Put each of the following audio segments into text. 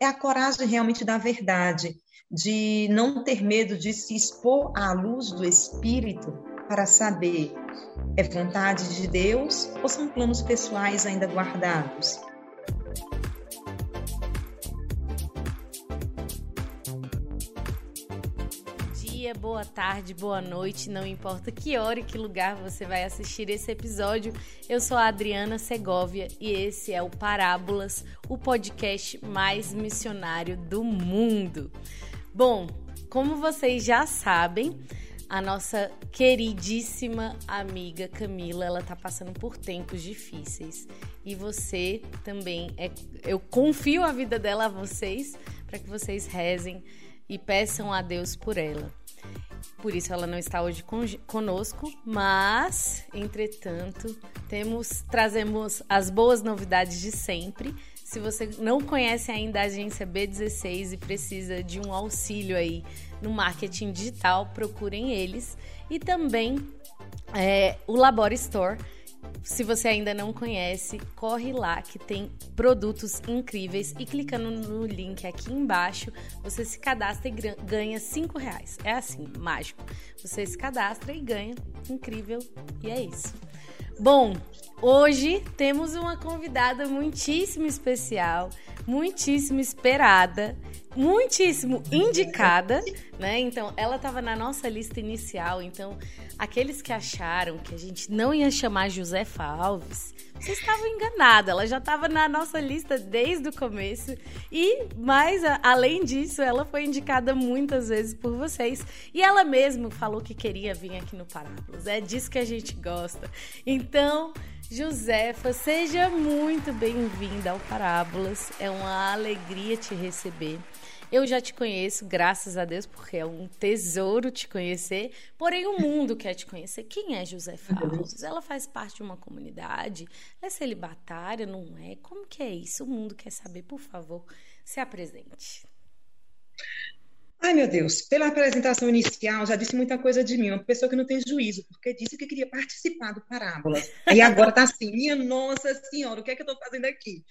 é a coragem realmente da verdade, de não ter medo de se expor à luz do Espírito para saber é vontade de Deus ou são planos pessoais ainda guardados. Dia, boa tarde, boa noite, não importa que hora e que lugar você vai assistir esse episódio. Eu sou a Adriana Segovia e esse é o Parábolas, o podcast mais missionário do mundo. Bom, como vocês já sabem, a nossa queridíssima amiga Camila, ela tá passando por tempos difíceis. E você também é eu confio a vida dela a vocês para que vocês rezem e peçam a Deus por ela. Por isso ela não está hoje conosco, mas, entretanto, temos trazemos as boas novidades de sempre. Se você não conhece ainda a agência B16 e precisa de um auxílio aí no marketing digital, procurem eles. E também é, o Labor Store se você ainda não conhece, corre lá que tem produtos incríveis e clicando no link aqui embaixo, você se cadastra e ganha 5 reais. É assim, mágico. Você se cadastra e ganha. Incrível. E é isso. Bom, hoje temos uma convidada muitíssimo especial, muitíssimo esperada, muitíssimo indicada, né? Então, ela estava na nossa lista inicial. Então, aqueles que acharam que a gente não ia chamar Josefa Alves, vocês estavam enganados. Ela já estava na nossa lista desde o começo. E, mais além disso, ela foi indicada muitas vezes por vocês. E ela mesma falou que queria vir aqui no Parábolas. É disso que a gente gosta. Então, Josefa, seja muito bem-vinda ao Parábolas. É uma alegria te receber. Eu já te conheço, graças a Deus, porque é um tesouro te conhecer. Porém, o mundo quer te conhecer. Quem é Josefa Alves? Ela faz parte de uma comunidade? É celibatária? Não é? Como que é isso? O mundo quer saber. Por favor, se apresente. Ai, meu Deus, pela apresentação inicial, já disse muita coisa de mim, uma pessoa que não tem juízo, porque disse que queria participar do Parábolas. E agora tá assim, minha nossa senhora, o que é que eu tô fazendo aqui?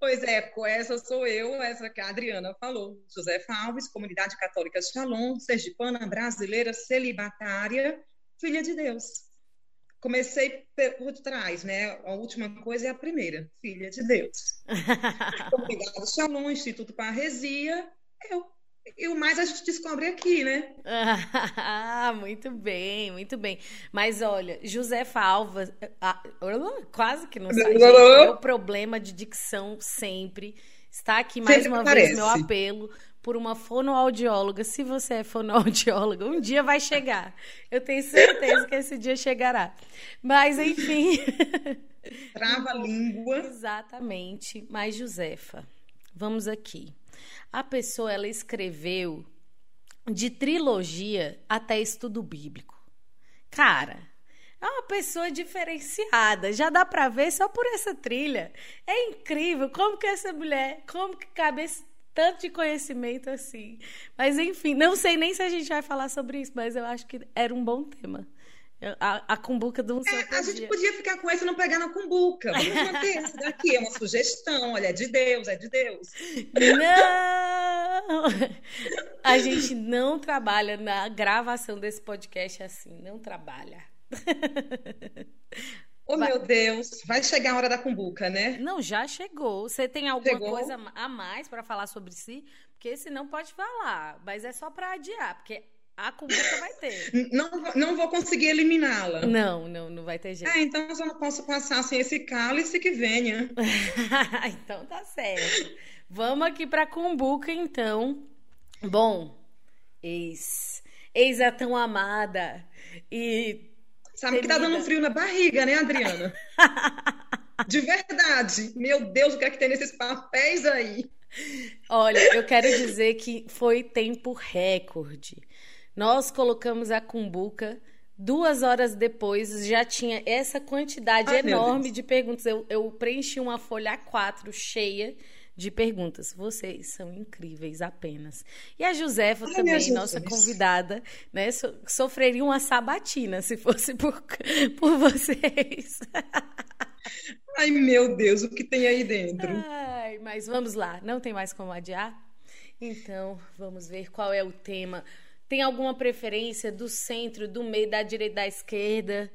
Pois é, essa sou eu, essa que a Adriana falou. José Alves, Comunidade Católica Shalom, sergipana, brasileira, celibatária, filha de Deus. Comecei por trás, né? A última coisa é a primeira, filha de Deus. Comunidade Shalom, Instituto Parresia, eu e o mais a gente descobre aqui, né? Ah, muito bem, muito bem. Mas olha, José Falva, ah, quase que não sai, gente, meu problema de dicção sempre. Está aqui mais sempre uma aparece. vez meu apelo por uma fonoaudióloga. Se você é fonoaudióloga, um dia vai chegar. Eu tenho certeza que esse dia chegará. Mas, enfim. Trava a língua. Exatamente. Mas, Josefa, vamos aqui. A pessoa ela escreveu de trilogia até estudo bíblico. Cara, é uma pessoa diferenciada. Já dá para ver só por essa trilha. É incrível como que essa mulher, como que cabe esse tanto de conhecimento assim. Mas enfim, não sei nem se a gente vai falar sobre isso, mas eu acho que era um bom tema. A, a cumbuca do é, A gente podia ficar com esse e não pegar na cumbuca. Vamos manter esse daqui. É uma sugestão. Olha, é de Deus, é de Deus. Não! A gente não trabalha na gravação desse podcast assim. Não trabalha. Oh, vai... meu Deus, vai chegar a hora da cumbuca, né? Não, já chegou. Você tem alguma chegou? coisa a mais para falar sobre si? Porque senão pode falar, mas é só para adiar, porque a cumbuca vai ter. Não, não vou conseguir eliminá-la. Não, não, não vai ter jeito. Ah, então eu não posso passar sem esse cálice que venha. então tá certo. Vamos aqui pra cumbuca, então. Bom, ex. Ex a tão amada. E. Sabe que tá dando frio na barriga, né, Adriana? De verdade. Meu Deus, o que é que tem nesses papéis aí? Olha, eu quero dizer que foi tempo recorde. Nós colocamos a cumbuca. Duas horas depois já tinha essa quantidade Ai, enorme de perguntas. Eu, eu preenchi uma folha A4 cheia de perguntas. Vocês são incríveis apenas. E a Josefa Ai, também, nossa convidada, né, so, sofreria uma sabatina se fosse por, por vocês. Ai, meu Deus, o que tem aí dentro? Ai, Ai, mas vamos lá, não tem mais como adiar? Então, vamos ver qual é o tema. Tem alguma preferência do centro, do meio, da direita, da esquerda?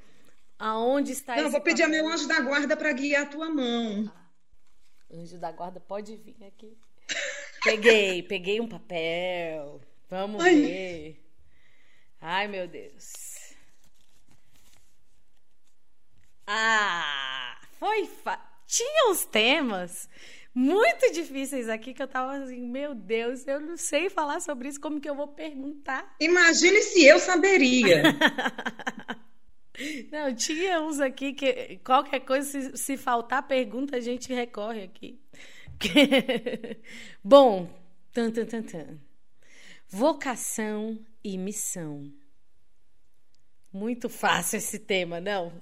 Aonde está Não, vou pedir papel? a meu anjo da guarda para guiar a tua mão. Ah, anjo da guarda, pode vir aqui. Peguei, peguei um papel. Vamos Ai. ver. Ai, meu Deus. Ah, foi. Fa... Tinha uns temas muito difíceis aqui que eu tava assim, meu Deus, eu não sei falar sobre isso, como que eu vou perguntar? Imagine se eu saberia. não, tinha uns aqui que qualquer coisa, se, se faltar pergunta, a gente recorre aqui. Bom, tan, tan, tan, tan. Vocação e missão. Muito fácil esse tema, não?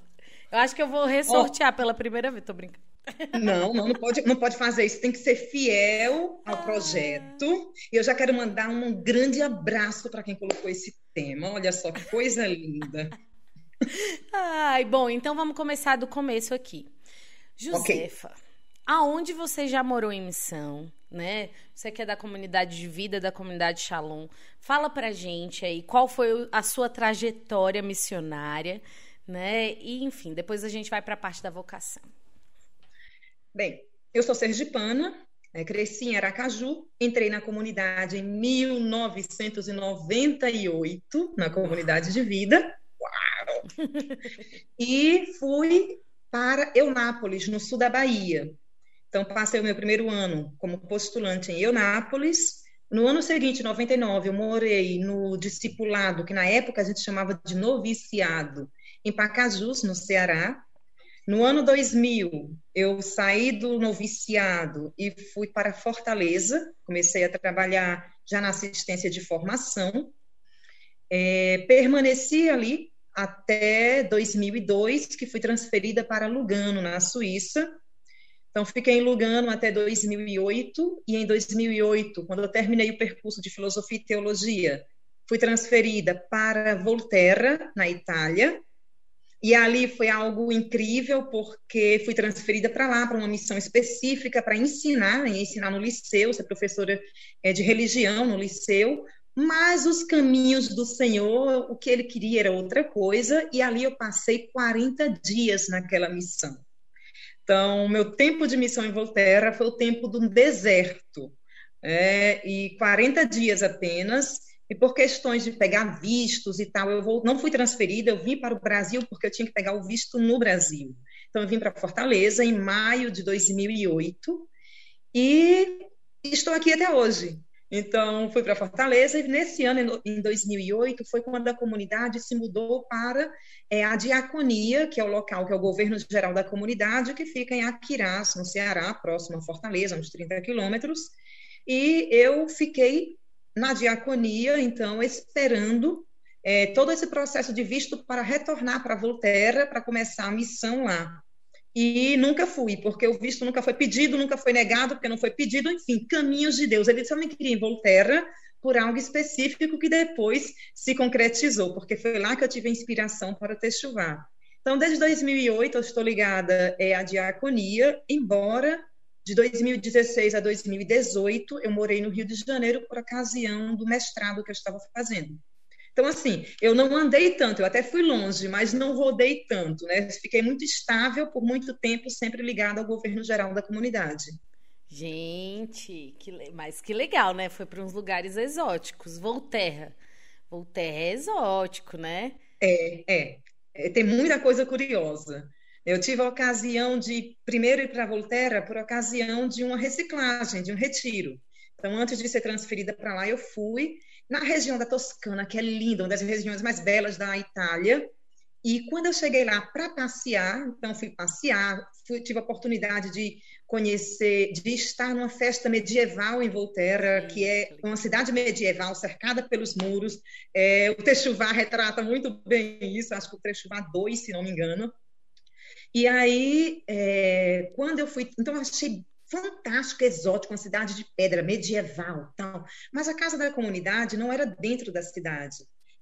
Eu acho que eu vou ressortear oh. pela primeira vez, tô brincando. Não, não, não pode, não pode fazer isso. Tem que ser fiel ao projeto. E eu já quero mandar um grande abraço para quem colocou esse tema. Olha só que coisa linda. Ai, bom, então vamos começar do começo aqui. Josefa, okay. aonde você já morou em missão, né? Você que é da comunidade de vida, da comunidade Shalom. Fala pra gente aí qual foi a sua trajetória missionária, né? E enfim, depois a gente vai para a parte da vocação. Bem, eu sou sergipana, né, cresci em Aracaju, entrei na comunidade em 1998, na comunidade de vida. Uau! E fui para Eunápolis, no sul da Bahia. Então, passei o meu primeiro ano como postulante em Eunápolis. No ano seguinte, 99, eu morei no discipulado, que na época a gente chamava de noviciado, em Pacajus, no Ceará. No ano 2000, eu saí do noviciado e fui para Fortaleza, comecei a trabalhar já na assistência de formação. É, permaneci ali até 2002, que fui transferida para Lugano, na Suíça. Então, fiquei em Lugano até 2008, e em 2008, quando eu terminei o percurso de filosofia e teologia, fui transferida para Volterra, na Itália, e ali foi algo incrível, porque fui transferida para lá, para uma missão específica, para ensinar, ensinar no liceu, ser professora é, de religião no liceu, mas os caminhos do Senhor, o que ele queria era outra coisa, e ali eu passei 40 dias naquela missão. Então, meu tempo de missão em Volterra foi o tempo do deserto, é, e 40 dias apenas, e por questões de pegar vistos e tal, eu vou, não fui transferida, eu vim para o Brasil porque eu tinha que pegar o visto no Brasil. Então, eu vim para Fortaleza em maio de 2008 e estou aqui até hoje. Então, fui para Fortaleza e nesse ano, em 2008, foi quando a comunidade se mudou para é, a diaconia, que é o local que é o governo geral da comunidade, que fica em Aquirás, no Ceará, próximo a Fortaleza, uns 30 quilômetros. E eu fiquei na diaconia, então, esperando é, todo esse processo de visto para retornar para Volterra, para começar a missão lá. E nunca fui, porque o visto nunca foi pedido, nunca foi negado, porque não foi pedido, enfim, caminhos de Deus. Ele só me queria em Volterra por algo específico que depois se concretizou, porque foi lá que eu tive a inspiração para Techuvá. Então, desde 2008, eu estou ligada é, à diaconia, embora de 2016 a 2018, eu morei no Rio de Janeiro por ocasião do mestrado que eu estava fazendo. Então, assim, eu não andei tanto, eu até fui longe, mas não rodei tanto, né? Fiquei muito estável por muito tempo, sempre ligada ao governo geral da comunidade. Gente, que, mas que legal, né? Foi para uns lugares exóticos. Volterra. Volterra é exótico, né? É, é, é. Tem muita coisa curiosa. Eu tive a ocasião de primeiro ir para Volterra por ocasião de uma reciclagem, de um retiro. Então, antes de ser transferida para lá, eu fui na região da Toscana, que é linda, uma das regiões mais belas da Itália. E quando eu cheguei lá para passear, então fui passear, fui, tive a oportunidade de conhecer, de estar numa festa medieval em Volterra, que é uma cidade medieval cercada pelos muros. É, o Techuvá retrata muito bem isso, acho que o Techuvá 2, se não me engano. E aí, é, quando eu fui, então eu achei fantástico, exótico, uma cidade de pedra medieval, tal. Mas a casa da comunidade não era dentro da cidade.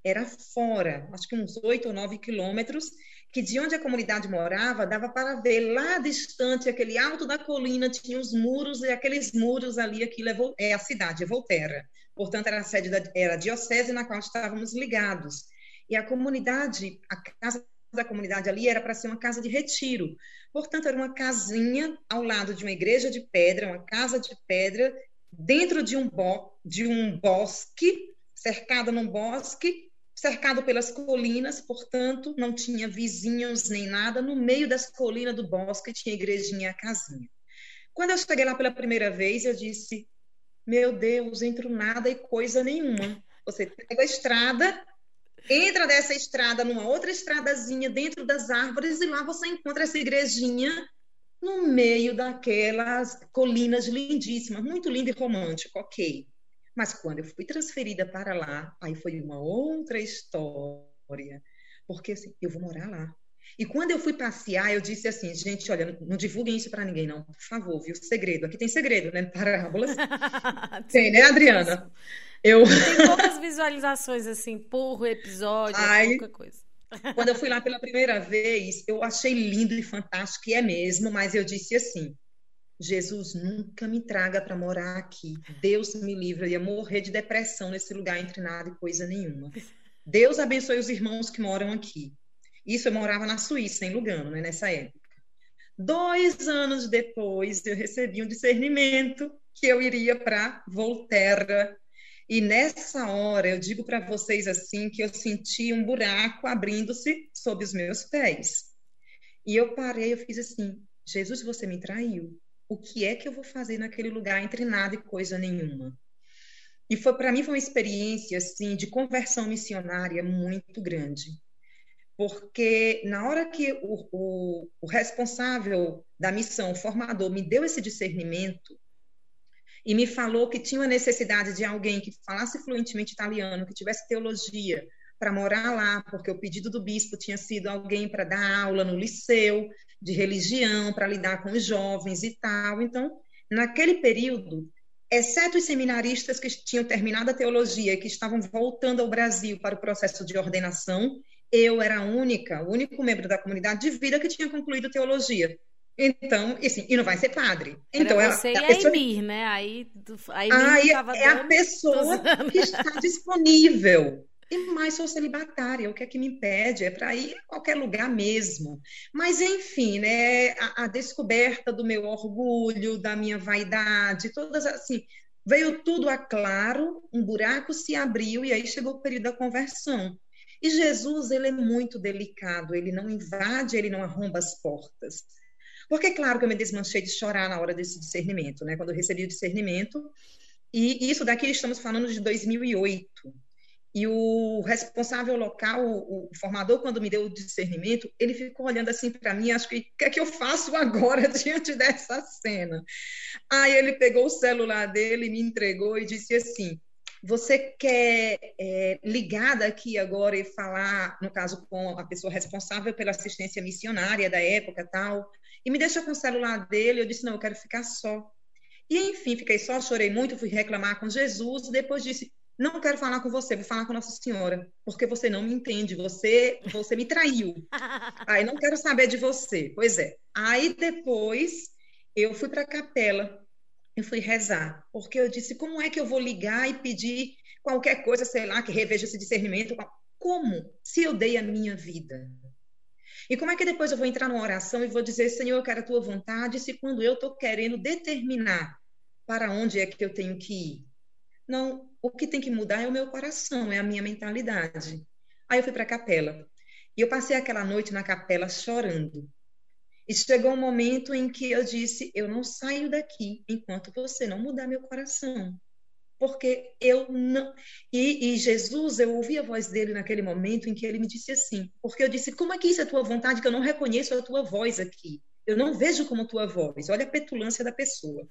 era fora, acho que uns oito ou nove quilômetros, que de onde a comunidade morava, dava para ver lá distante, aquele alto da colina, tinha os muros, e aqueles muros ali, aquilo é, é a cidade, é Volterra. Portanto, era a sede da era a diocese na qual estávamos ligados. E a comunidade, a casa da comunidade ali era para ser uma casa de retiro. Portanto, era uma casinha ao lado de uma igreja de pedra, uma casa de pedra, dentro de um, bo de um bosque, cercada num bosque, cercado pelas colinas, portanto, não tinha vizinhos nem nada. No meio das colinas do bosque tinha a igrejinha, a casinha. Quando eu cheguei lá pela primeira vez, eu disse: Meu Deus, entro nada e coisa nenhuma. Você pega a estrada, entra dessa estrada numa outra estradazinha dentro das árvores e lá você encontra essa igrejinha no meio daquelas colinas lindíssimas, muito lindo e romântico, ok. Mas quando eu fui transferida para lá, aí foi uma outra história. Porque assim, eu vou morar lá. E quando eu fui passear, eu disse assim, gente, olha, não, divulguem isso para ninguém, não, por favor, viu? Segredo. Aqui tem segredo, né? Parábolas. tem, né, Adriana? Eu... Tem poucas visualizações, assim, por episódio, Ai, pouca coisa. Quando eu fui lá pela primeira vez, eu achei lindo e fantástico, e é mesmo, mas eu disse assim: Jesus nunca me traga para morar aqui. Deus me livre, eu ia morrer de depressão nesse lugar entre nada e coisa nenhuma. Deus abençoe os irmãos que moram aqui. Isso eu morava na Suíça, em Lugano, né, nessa época. Dois anos depois, eu recebi um discernimento que eu iria para Volterra. E nessa hora, eu digo para vocês assim que eu senti um buraco abrindo-se sob os meus pés. E eu parei, eu fiz assim: Jesus, você me traiu o que é que eu vou fazer naquele lugar entre nada e coisa nenhuma. E foi para mim foi uma experiência assim de conversão missionária muito grande, porque na hora que o, o, o responsável da missão, o formador, me deu esse discernimento e me falou que tinha a necessidade de alguém que falasse fluentemente italiano, que tivesse teologia, para morar lá, porque o pedido do bispo tinha sido alguém para dar aula no liceu de religião, para lidar com os jovens e tal. Então, naquele período, exceto os seminaristas que tinham terminado a teologia e que estavam voltando ao Brasil para o processo de ordenação, eu era a única, o único membro da comunidade de vida que tinha concluído teologia. Então, assim, e não vai ser padre. Então, Era você ela, a a pessoa... Emir, né? Aí, aí ah, é a pessoa que está disponível. E mais sou celibatária, o que é que me impede? É para ir a qualquer lugar mesmo. Mas, enfim, né, a, a, descoberta do meu orgulho, da minha vaidade, todas assim, veio tudo a claro, um buraco se abriu e aí chegou o período da conversão. E Jesus, ele é muito delicado, ele não invade, ele não arromba as portas. Porque, claro, que eu me desmanchei de chorar na hora desse discernimento, né? Quando eu recebi o discernimento, e isso daqui estamos falando de 2008. E o responsável local, o, formador, quando me deu o discernimento, ele ficou olhando assim para mim, acho que o que é que eu faço agora diante dessa cena? Aí ele pegou o celular dele, me entregou e disse assim: Você quer é, ligar daqui agora e falar, no caso, com a pessoa responsável pela assistência missionária da época tal? E me deixa com o celular dele. Eu disse: Não, eu quero ficar só. E enfim, fiquei só, chorei muito, fui reclamar com Jesus. Depois disse: não quero falar com você, vou falar com Nossa Senhora, porque você não me entende, você, você me traiu. Aí não quero saber de você. Pois é. Aí depois eu fui para a capela, eu fui rezar, porque eu disse: como é que eu vou ligar e pedir qualquer coisa, sei lá, que reveja esse discernimento? Como? Se eu dei a minha vida. E como é que depois eu vou entrar numa oração e vou dizer: Senhor, eu quero a tua vontade, se quando eu estou querendo determinar para onde é que eu tenho que ir? Não, o que tem que mudar é o meu coração, é a minha mentalidade. Aí eu fui para a capela. E eu passei aquela noite na capela chorando. E chegou um momento em que eu disse: Eu não saio daqui enquanto você não mudar meu coração. Porque eu não. E, e, Jesus, eu ouvi a voz dele naquele momento em que ele me disse assim: Porque eu disse: Como é que isso é tua vontade? Que eu não reconheço a tua voz aqui. Eu não vejo como tua voz. Olha a petulância da pessoa.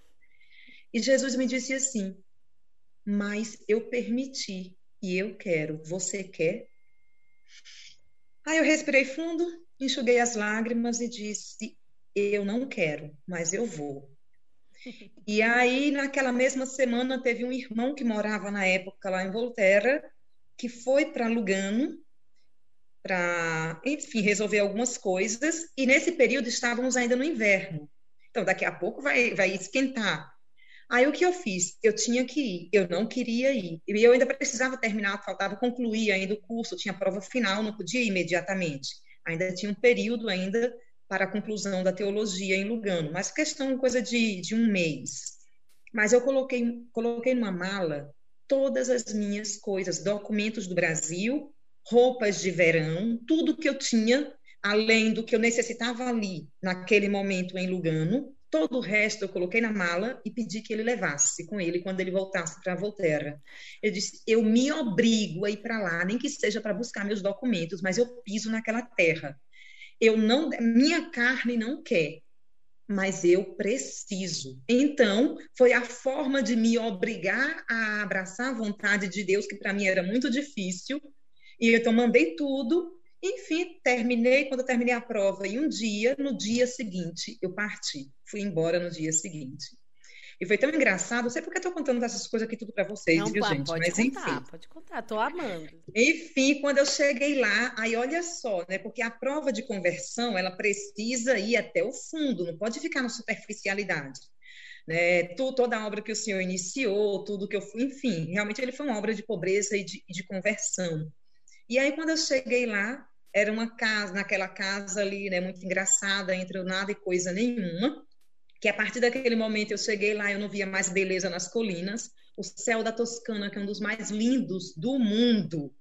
E Jesus me disse assim: mas eu permiti e eu quero. Você quer? Aí eu respirei fundo, enxuguei as lágrimas e disse: Eu não quero, mas eu vou. E aí, naquela mesma semana, teve um irmão que morava na época lá em Volterra, que foi para Lugano para, enfim, resolver algumas coisas. E nesse período estávamos ainda no inverno. Então, daqui a pouco vai, vai esquentar. Aí o que eu fiz? Eu tinha que ir, eu não queria ir. E eu ainda precisava terminar, faltava concluir ainda o curso, tinha prova final, não podia ir imediatamente. Ainda tinha um período ainda para a conclusão da teologia em Lugano, mas questão coisa de, de um mês. Mas eu coloquei, coloquei numa mala todas as minhas coisas, documentos do Brasil, roupas de verão, tudo que eu tinha, além do que eu necessitava ali, naquele momento em Lugano, todo o resto eu coloquei na mala e pedi que ele levasse com ele quando ele voltasse para Volterra. Eu disse: eu me obrigo a ir para lá, nem que seja para buscar meus documentos, mas eu piso naquela terra. Eu não, minha carne não quer, mas eu preciso. Então, foi a forma de me obrigar a abraçar a vontade de Deus, que para mim era muito difícil, e então mandei tudo. Enfim, terminei. Quando eu terminei a prova, e um dia, no dia seguinte, eu parti. Fui embora no dia seguinte. E foi tão engraçado. Não sei porque eu estou contando essas coisas aqui tudo para vocês, não, viu, gente? Pode Mas contar, enfim. Pode contar, tô amando. Enfim, quando eu cheguei lá, aí olha só, né? Porque a prova de conversão, ela precisa ir até o fundo, não pode ficar na superficialidade. Né, toda a obra que o senhor iniciou, tudo que eu fui, enfim, realmente ele foi uma obra de pobreza e de, de conversão. E aí, quando eu cheguei lá, era uma casa, naquela casa ali, né, muito engraçada, entre nada e coisa nenhuma, que a partir daquele momento eu cheguei lá, eu não via mais beleza nas colinas, o céu da Toscana, que é um dos mais lindos do mundo.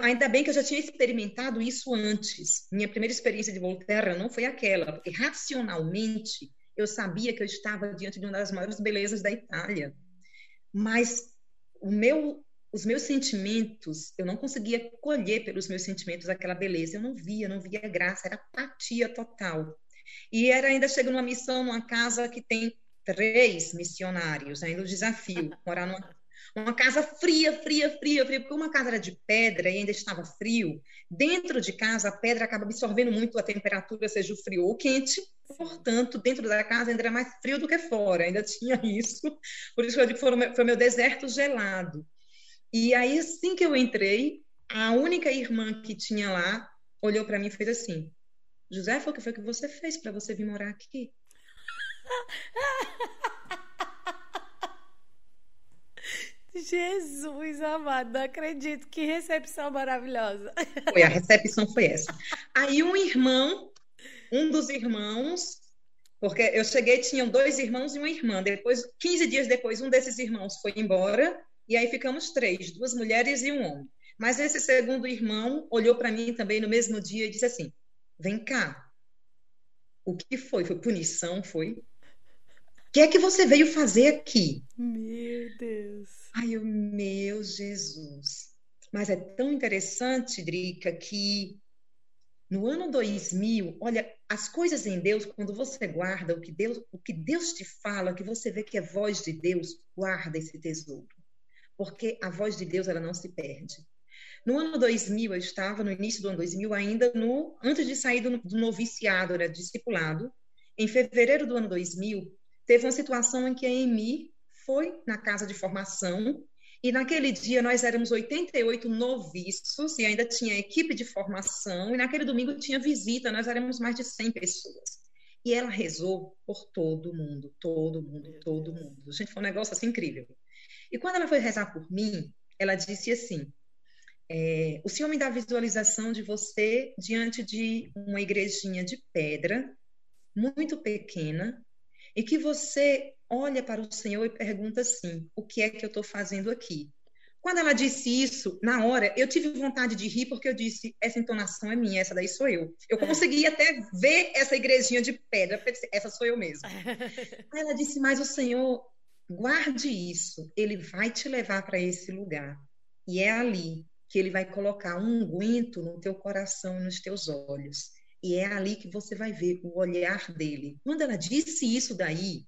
Ainda bem que eu já tinha experimentado isso antes. Minha primeira experiência de Volterra não foi aquela, porque racionalmente eu sabia que eu estava diante de uma das maiores belezas da Itália. Mas meu os meus sentimentos, eu não conseguia colher pelos meus sentimentos aquela beleza. Eu não via, não via graça, era apatia total. E era ainda chegando numa missão numa casa que tem três missionários, ainda o desafio, morar numa uma casa fria, fria, fria, fria, porque uma casa era de pedra e ainda estava frio. Dentro de casa, a pedra acaba absorvendo muito a temperatura, seja o frio ou o quente. Portanto, dentro da casa ainda era mais frio do que fora, ainda tinha isso. Por isso que eu digo que foi, foi meu deserto gelado. E aí, assim que eu entrei, a única irmã que tinha lá olhou para mim e fez assim: José, o que foi que você fez para você vir morar aqui? Jesus amado, não acredito. Que recepção maravilhosa. Foi, a recepção foi essa. Aí um irmão, um dos irmãos, porque eu cheguei, tinham dois irmãos e uma irmã. Depois, 15 dias depois, um desses irmãos foi embora e aí ficamos três, duas mulheres e um homem. Mas esse segundo irmão olhou para mim também no mesmo dia e disse assim: Vem cá. O que foi? Foi punição? Foi? O que é que você veio fazer aqui? Meu Deus. Ai, o meu Jesus. Mas é tão interessante, Drica, que no ano 2000, olha, as coisas em Deus, quando você guarda o que Deus, o que Deus te fala, que você vê que é voz de Deus, guarda esse tesouro porque a voz de Deus ela não se perde. No ano 2000, eu estava no início do ano 2000 ainda no antes de sair do, do noviciado, era discipulado. Em fevereiro do ano 2000, teve uma situação em que a Emi foi na casa de formação e naquele dia nós éramos 88 noviços e ainda tinha equipe de formação e naquele domingo tinha visita, nós éramos mais de 100 pessoas. E ela rezou por todo mundo, todo mundo, todo mundo. Gente, foi um negócio assim incrível. E quando ela foi rezar por mim, ela disse assim: é, O Senhor me dá visualização de você diante de uma igrejinha de pedra, muito pequena, e que você olha para o Senhor e pergunta assim: O que é que eu estou fazendo aqui? Quando ela disse isso, na hora, eu tive vontade de rir, porque eu disse: essa entonação é minha, essa daí sou eu. Eu consegui até ver essa igrejinha de pedra, essa sou eu mesma. Aí ela disse: Mas o Senhor Guarde isso, ele vai te levar para esse lugar. E é ali que ele vai colocar um unguento no teu coração e nos teus olhos. E é ali que você vai ver o olhar dele. Quando ela disse isso daí,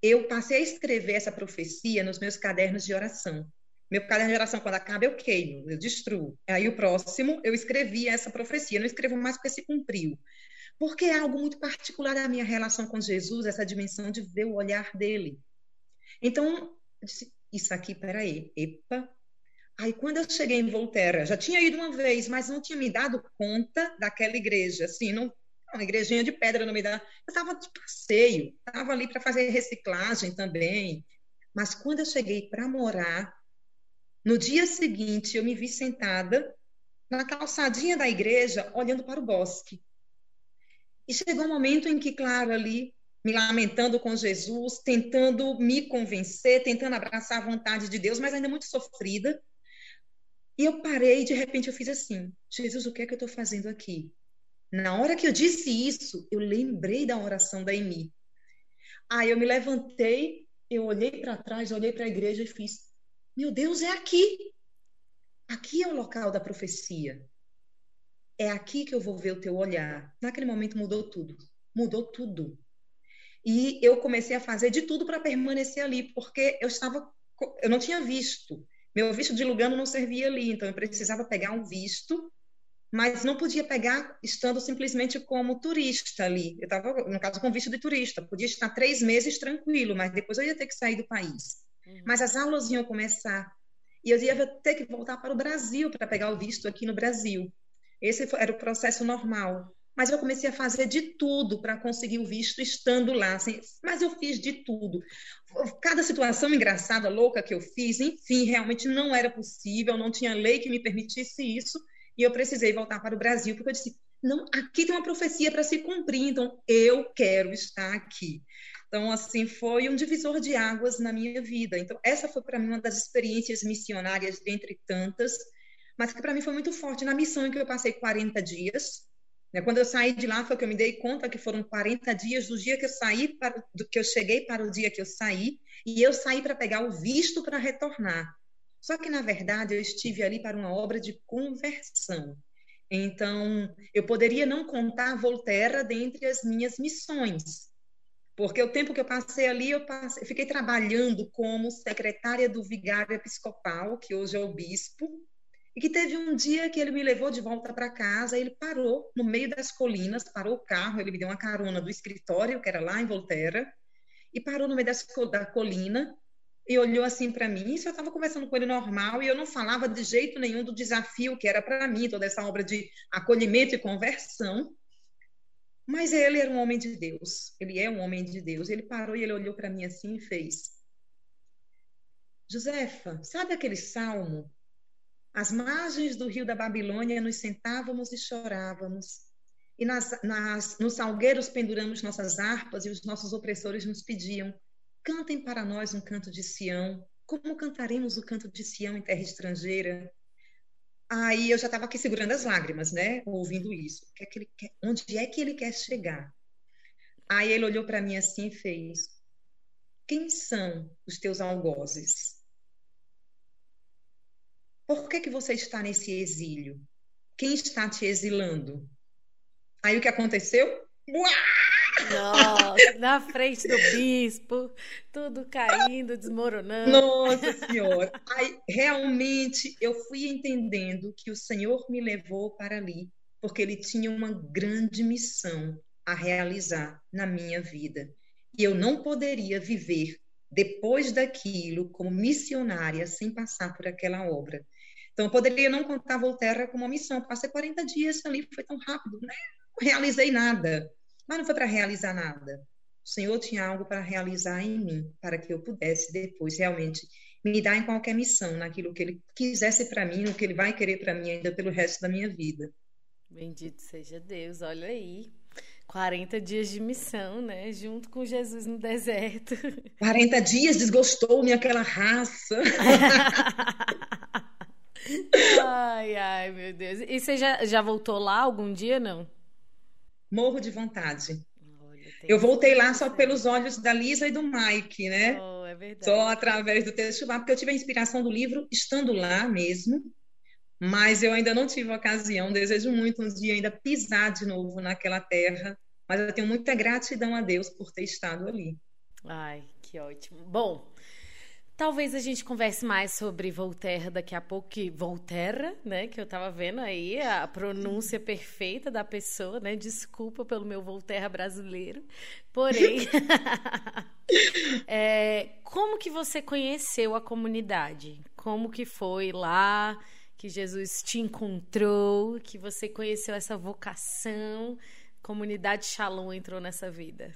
eu passei a escrever essa profecia nos meus cadernos de oração. Meu caderno de oração, quando acaba, eu queimo, eu destruo. Aí o próximo, eu escrevi essa profecia. Eu não escrevo mais porque se cumpriu. Porque é algo muito particular da minha relação com Jesus, essa dimensão de ver o olhar dele. Então, eu disse, isso aqui, peraí, epa, Aí, quando eu cheguei em Volterra, já tinha ido uma vez, mas não tinha me dado conta daquela igreja, assim, não, uma igrejinha de pedra no meio da. Eu estava de passeio, estava ali para fazer reciclagem também. Mas quando eu cheguei para morar, no dia seguinte, eu me vi sentada na calçadinha da igreja, olhando para o bosque. E chegou um momento em que, claro, ali, me lamentando com Jesus, tentando me convencer, tentando abraçar a vontade de Deus, mas ainda muito sofrida. E eu parei de repente eu fiz assim: Jesus, o que é que eu estou fazendo aqui? Na hora que eu disse isso, eu lembrei da oração da Emi. Aí eu me levantei, eu olhei para trás, olhei para a igreja e fiz: Meu Deus, é aqui. Aqui é o local da profecia. É aqui que eu vou ver o teu olhar. Naquele momento mudou tudo. Mudou tudo. E eu comecei a fazer de tudo para permanecer ali, porque eu estava eu não tinha visto. Meu visto de Lugano não servia ali, então eu precisava pegar um visto mas não podia pegar estando simplesmente como turista ali. Eu estava, no caso, com visto de turista. Podia estar três meses tranquilo, mas depois eu ia ter que sair do país. Uhum. Mas as aulas iam começar e eu ia ter que voltar para o Brasil para pegar o visto aqui no Brasil. Esse era o processo normal. Mas eu comecei a fazer de tudo para conseguir o visto estando lá. Assim, mas eu fiz de tudo. Cada situação engraçada, louca que eu fiz, enfim, realmente não era possível, não tinha lei que me permitisse isso e eu precisei voltar para o Brasil, porque eu disse: não, aqui tem uma profecia para se cumprir, então eu quero estar aqui. Então, assim, foi um divisor de águas na minha vida. Então, essa foi para mim uma das experiências missionárias, dentre tantas, mas que para mim foi muito forte. Na missão em que eu passei 40 dias, quando eu saí de lá, foi que eu me dei conta que foram 40 dias do dia que eu saí, para, do que eu cheguei para o dia que eu saí, e eu saí para pegar o visto para retornar. Só que, na verdade, eu estive ali para uma obra de conversão. Então, eu poderia não contar Volterra dentre as minhas missões, porque o tempo que eu passei ali, eu, passei, eu fiquei trabalhando como secretária do vigário episcopal, que hoje é o bispo, e que teve um dia que ele me levou de volta para casa, ele parou no meio das colinas, parou o carro, ele me deu uma carona do escritório, que era lá em Volterra, e parou no meio das, da colina, e olhou assim para mim. Isso eu estava conversando com ele normal e eu não falava de jeito nenhum do desafio que era para mim, toda essa obra de acolhimento e conversão. Mas ele era um homem de Deus. Ele é um homem de Deus. Ele parou e ele olhou para mim assim e fez: Josefa, sabe aquele salmo? Às margens do rio da Babilônia nos sentávamos e chorávamos. E nas, nas, nos salgueiros penduramos nossas harpas e os nossos opressores nos pediam: Cantem para nós um canto de Sião. Como cantaremos o canto de Sião em terra estrangeira? Aí eu já estava aqui segurando as lágrimas, né? Ouvindo isso. Que é que quer, onde é que ele quer chegar? Aí ele olhou para mim assim e fez: Quem são os teus algozes? Por que, que você está nesse exílio? Quem está te exilando? Aí o que aconteceu? Nossa, na frente do bispo, tudo caindo, desmoronando. Nossa Senhora. Aí, realmente, eu fui entendendo que o Senhor me levou para ali, porque Ele tinha uma grande missão a realizar na minha vida. E eu não poderia viver depois daquilo como missionária sem passar por aquela obra. Então, eu poderia não contar Volterra como uma missão. Passei 40 dias ali, foi tão rápido, né? Não realizei nada. Mas não foi para realizar nada. O Senhor tinha algo para realizar em mim, para que eu pudesse depois realmente me dar em qualquer missão, naquilo que Ele quisesse para mim, no que Ele vai querer para mim ainda pelo resto da minha vida. Bendito seja Deus, olha aí. 40 dias de missão, né? Junto com Jesus no deserto. 40 dias desgostou-me aquela raça. ai, ai, meu Deus. E você já, já voltou lá algum dia, não? Morro de vontade. eu voltei lá só pelos olhos da Lisa e do Mike, né? Oh, é verdade. Só através do texto lá, porque eu tive a inspiração do livro estando lá mesmo, mas eu ainda não tive ocasião. Desejo muito um dia ainda pisar de novo naquela terra, mas eu tenho muita gratidão a Deus por ter estado ali. Ai, que ótimo. Bom, Talvez a gente converse mais sobre Voltaire daqui a pouco, que Voltaire, né, que eu estava vendo aí a pronúncia perfeita da pessoa, né? Desculpa pelo meu Voltaire brasileiro. Porém, é, como que você conheceu a comunidade? Como que foi lá que Jesus te encontrou, que você conheceu essa vocação? Comunidade Shalom entrou nessa vida?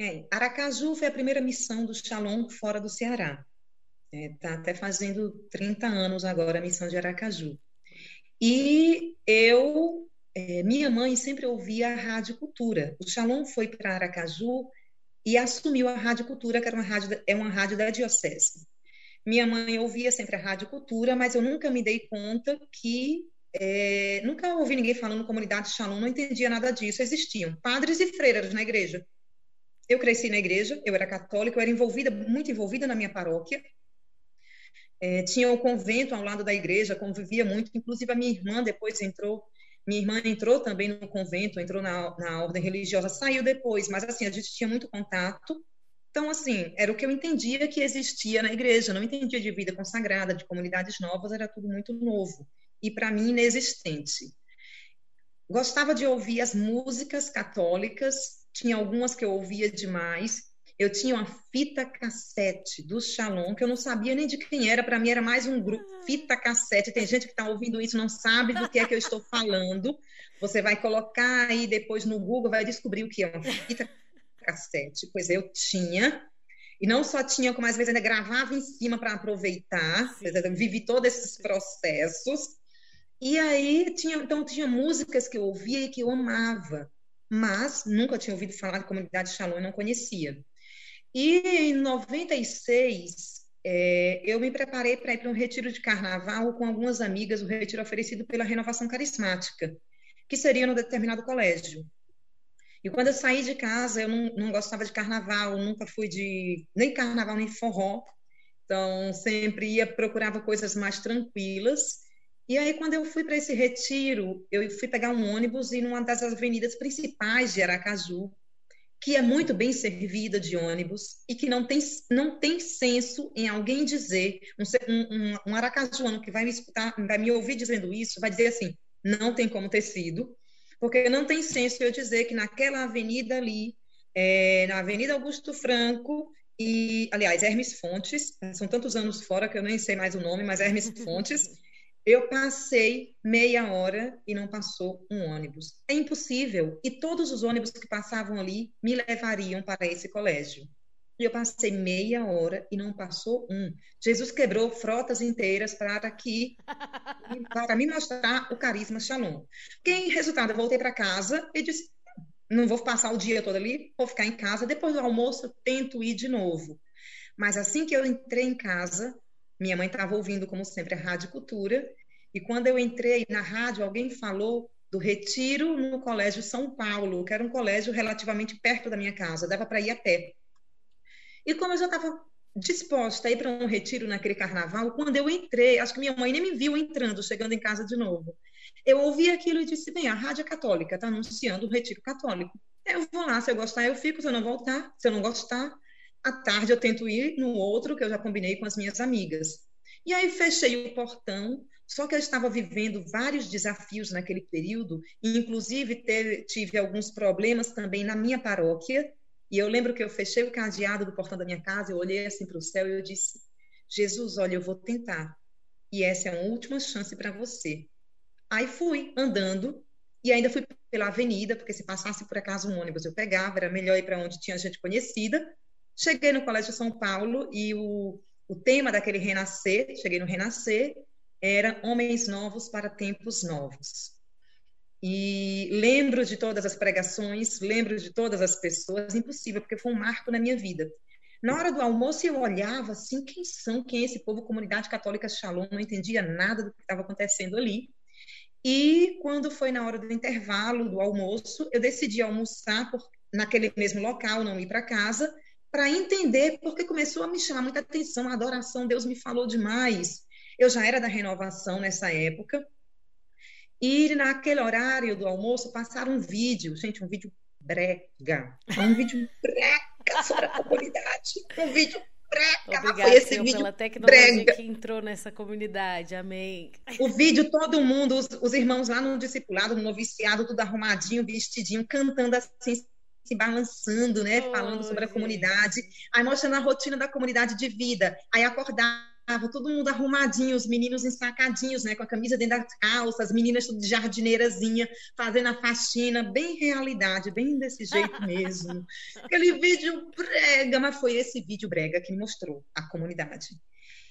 É, Aracaju foi a primeira missão do Shalom fora do Ceará. Está é, até fazendo 30 anos agora a missão de Aracaju. E eu, é, minha mãe sempre ouvia a Rádio Cultura. O Shalom foi para Aracaju e assumiu a Rádio Cultura, que era uma rádio, é uma rádio da Diocese. Minha mãe ouvia sempre a Rádio Cultura, mas eu nunca me dei conta que. É, nunca ouvi ninguém falando comunidade Shalom, não entendia nada disso. Existiam padres e freiras na igreja, eu cresci na igreja, eu era católica, eu era envolvida, muito envolvida na minha paróquia. É, tinha um convento ao lado da igreja, convivia muito. Inclusive, a minha irmã depois entrou. Minha irmã entrou também no convento, entrou na, na ordem religiosa, saiu depois, mas assim, a gente tinha muito contato. Então, assim, era o que eu entendia que existia na igreja, não entendia de vida consagrada, de comunidades novas, era tudo muito novo. E para mim, inexistente. Gostava de ouvir as músicas católicas, tinha algumas que eu ouvia demais. Eu tinha uma fita cassete do Shalom, que eu não sabia nem de quem era, para mim era mais um grupo, ah. fita cassete. Tem gente que está ouvindo isso não sabe do que é que eu estou falando. Você vai colocar aí depois no Google, vai descobrir o que é uma fita cassete. Pois eu tinha, e não só tinha, como às vezes ainda gravava em cima para aproveitar, vivi todos esses processos. E aí tinha, então tinha músicas que eu ouvia e que eu amava mas nunca tinha ouvido falar de comunidade Shalom não conhecia. E em 96, é, eu me preparei para ir para um retiro de carnaval com algumas amigas, um retiro oferecido pela Renovação Carismática, que seria no determinado colégio. E quando eu saí de casa, eu não, não gostava de carnaval, nunca fui de nem carnaval nem forró, então sempre ia procurava coisas mais tranquilas. E aí, quando eu fui para esse retiro, eu fui pegar um ônibus e numa das avenidas principais de Aracaju, que é muito bem servida de ônibus e que não tem, não tem senso em alguém dizer, um, um, um aracajuano que vai me escutar, vai me ouvir dizendo isso, vai dizer assim, não tem como ter sido, porque não tem senso eu dizer que naquela avenida ali, é, na Avenida Augusto Franco, e, aliás, Hermes Fontes, são tantos anos fora que eu nem sei mais o nome, mas Hermes Fontes, eu passei meia hora e não passou um ônibus. É impossível. E todos os ônibus que passavam ali me levariam para esse colégio. E eu passei meia hora e não passou um. Jesus quebrou frotas inteiras para aqui, para me mostrar o carisma Shalom. Que em resultado, eu voltei para casa e disse: não vou passar o dia todo ali, vou ficar em casa. Depois do almoço, eu tento ir de novo. Mas assim que eu entrei em casa, minha mãe estava ouvindo, como sempre, a Rádio Cultura, e quando eu entrei na rádio, alguém falou do retiro no Colégio São Paulo, que era um colégio relativamente perto da minha casa, dava para ir a pé. E como eu já estava disposta a ir para um retiro naquele carnaval, quando eu entrei, acho que minha mãe nem me viu entrando, chegando em casa de novo. Eu ouvi aquilo e disse: bem, a Rádio Católica está anunciando o retiro católico. Eu vou lá, se eu gostar, eu fico, se eu não voltar, se eu não gostar, à tarde eu tento ir no outro que eu já combinei com as minhas amigas. E aí fechei o portão, só que eu estava vivendo vários desafios naquele período, e inclusive teve, tive alguns problemas também na minha paróquia. E eu lembro que eu fechei o cadeado do portão da minha casa, eu olhei assim para o céu e eu disse: Jesus, olha, eu vou tentar. E essa é a última chance para você. Aí fui andando e ainda fui pela avenida, porque se passasse por acaso um ônibus eu pegava, era melhor ir para onde tinha gente conhecida. Cheguei no Colégio São Paulo e o, o tema daquele renascer, cheguei no renascer, era Homens Novos para Tempos Novos. E lembro de todas as pregações, lembro de todas as pessoas, impossível, porque foi um marco na minha vida. Na hora do almoço eu olhava assim, quem são, quem é esse povo, comunidade católica Shalom, não entendia nada do que estava acontecendo ali. E quando foi na hora do intervalo do almoço, eu decidi almoçar por, naquele mesmo local, não ir para casa, para entender, porque começou a me chamar muita atenção a adoração, Deus me falou demais. Eu já era da renovação nessa época. E naquele horário do almoço passaram um vídeo, gente, um vídeo brega. Um vídeo brega sobre a comunidade. Um vídeo brega. Obrigada, foi esse Senhor, vídeo pela tecnologia brega. que entrou nessa comunidade. Amém. O vídeo, todo mundo, os, os irmãos lá no discipulado, no noviciado, tudo arrumadinho, vestidinho, cantando assim, se balançando, né? Oh, falando sobre a comunidade. Aí mostrando a rotina da comunidade de vida. Aí acordava, todo mundo arrumadinho, os meninos ensacadinhos, né? Com a camisa dentro das calças, as meninas tudo de jardineirazinha, fazendo a faxina, bem realidade, bem desse jeito mesmo. Aquele vídeo brega, mas foi esse vídeo brega que mostrou a comunidade.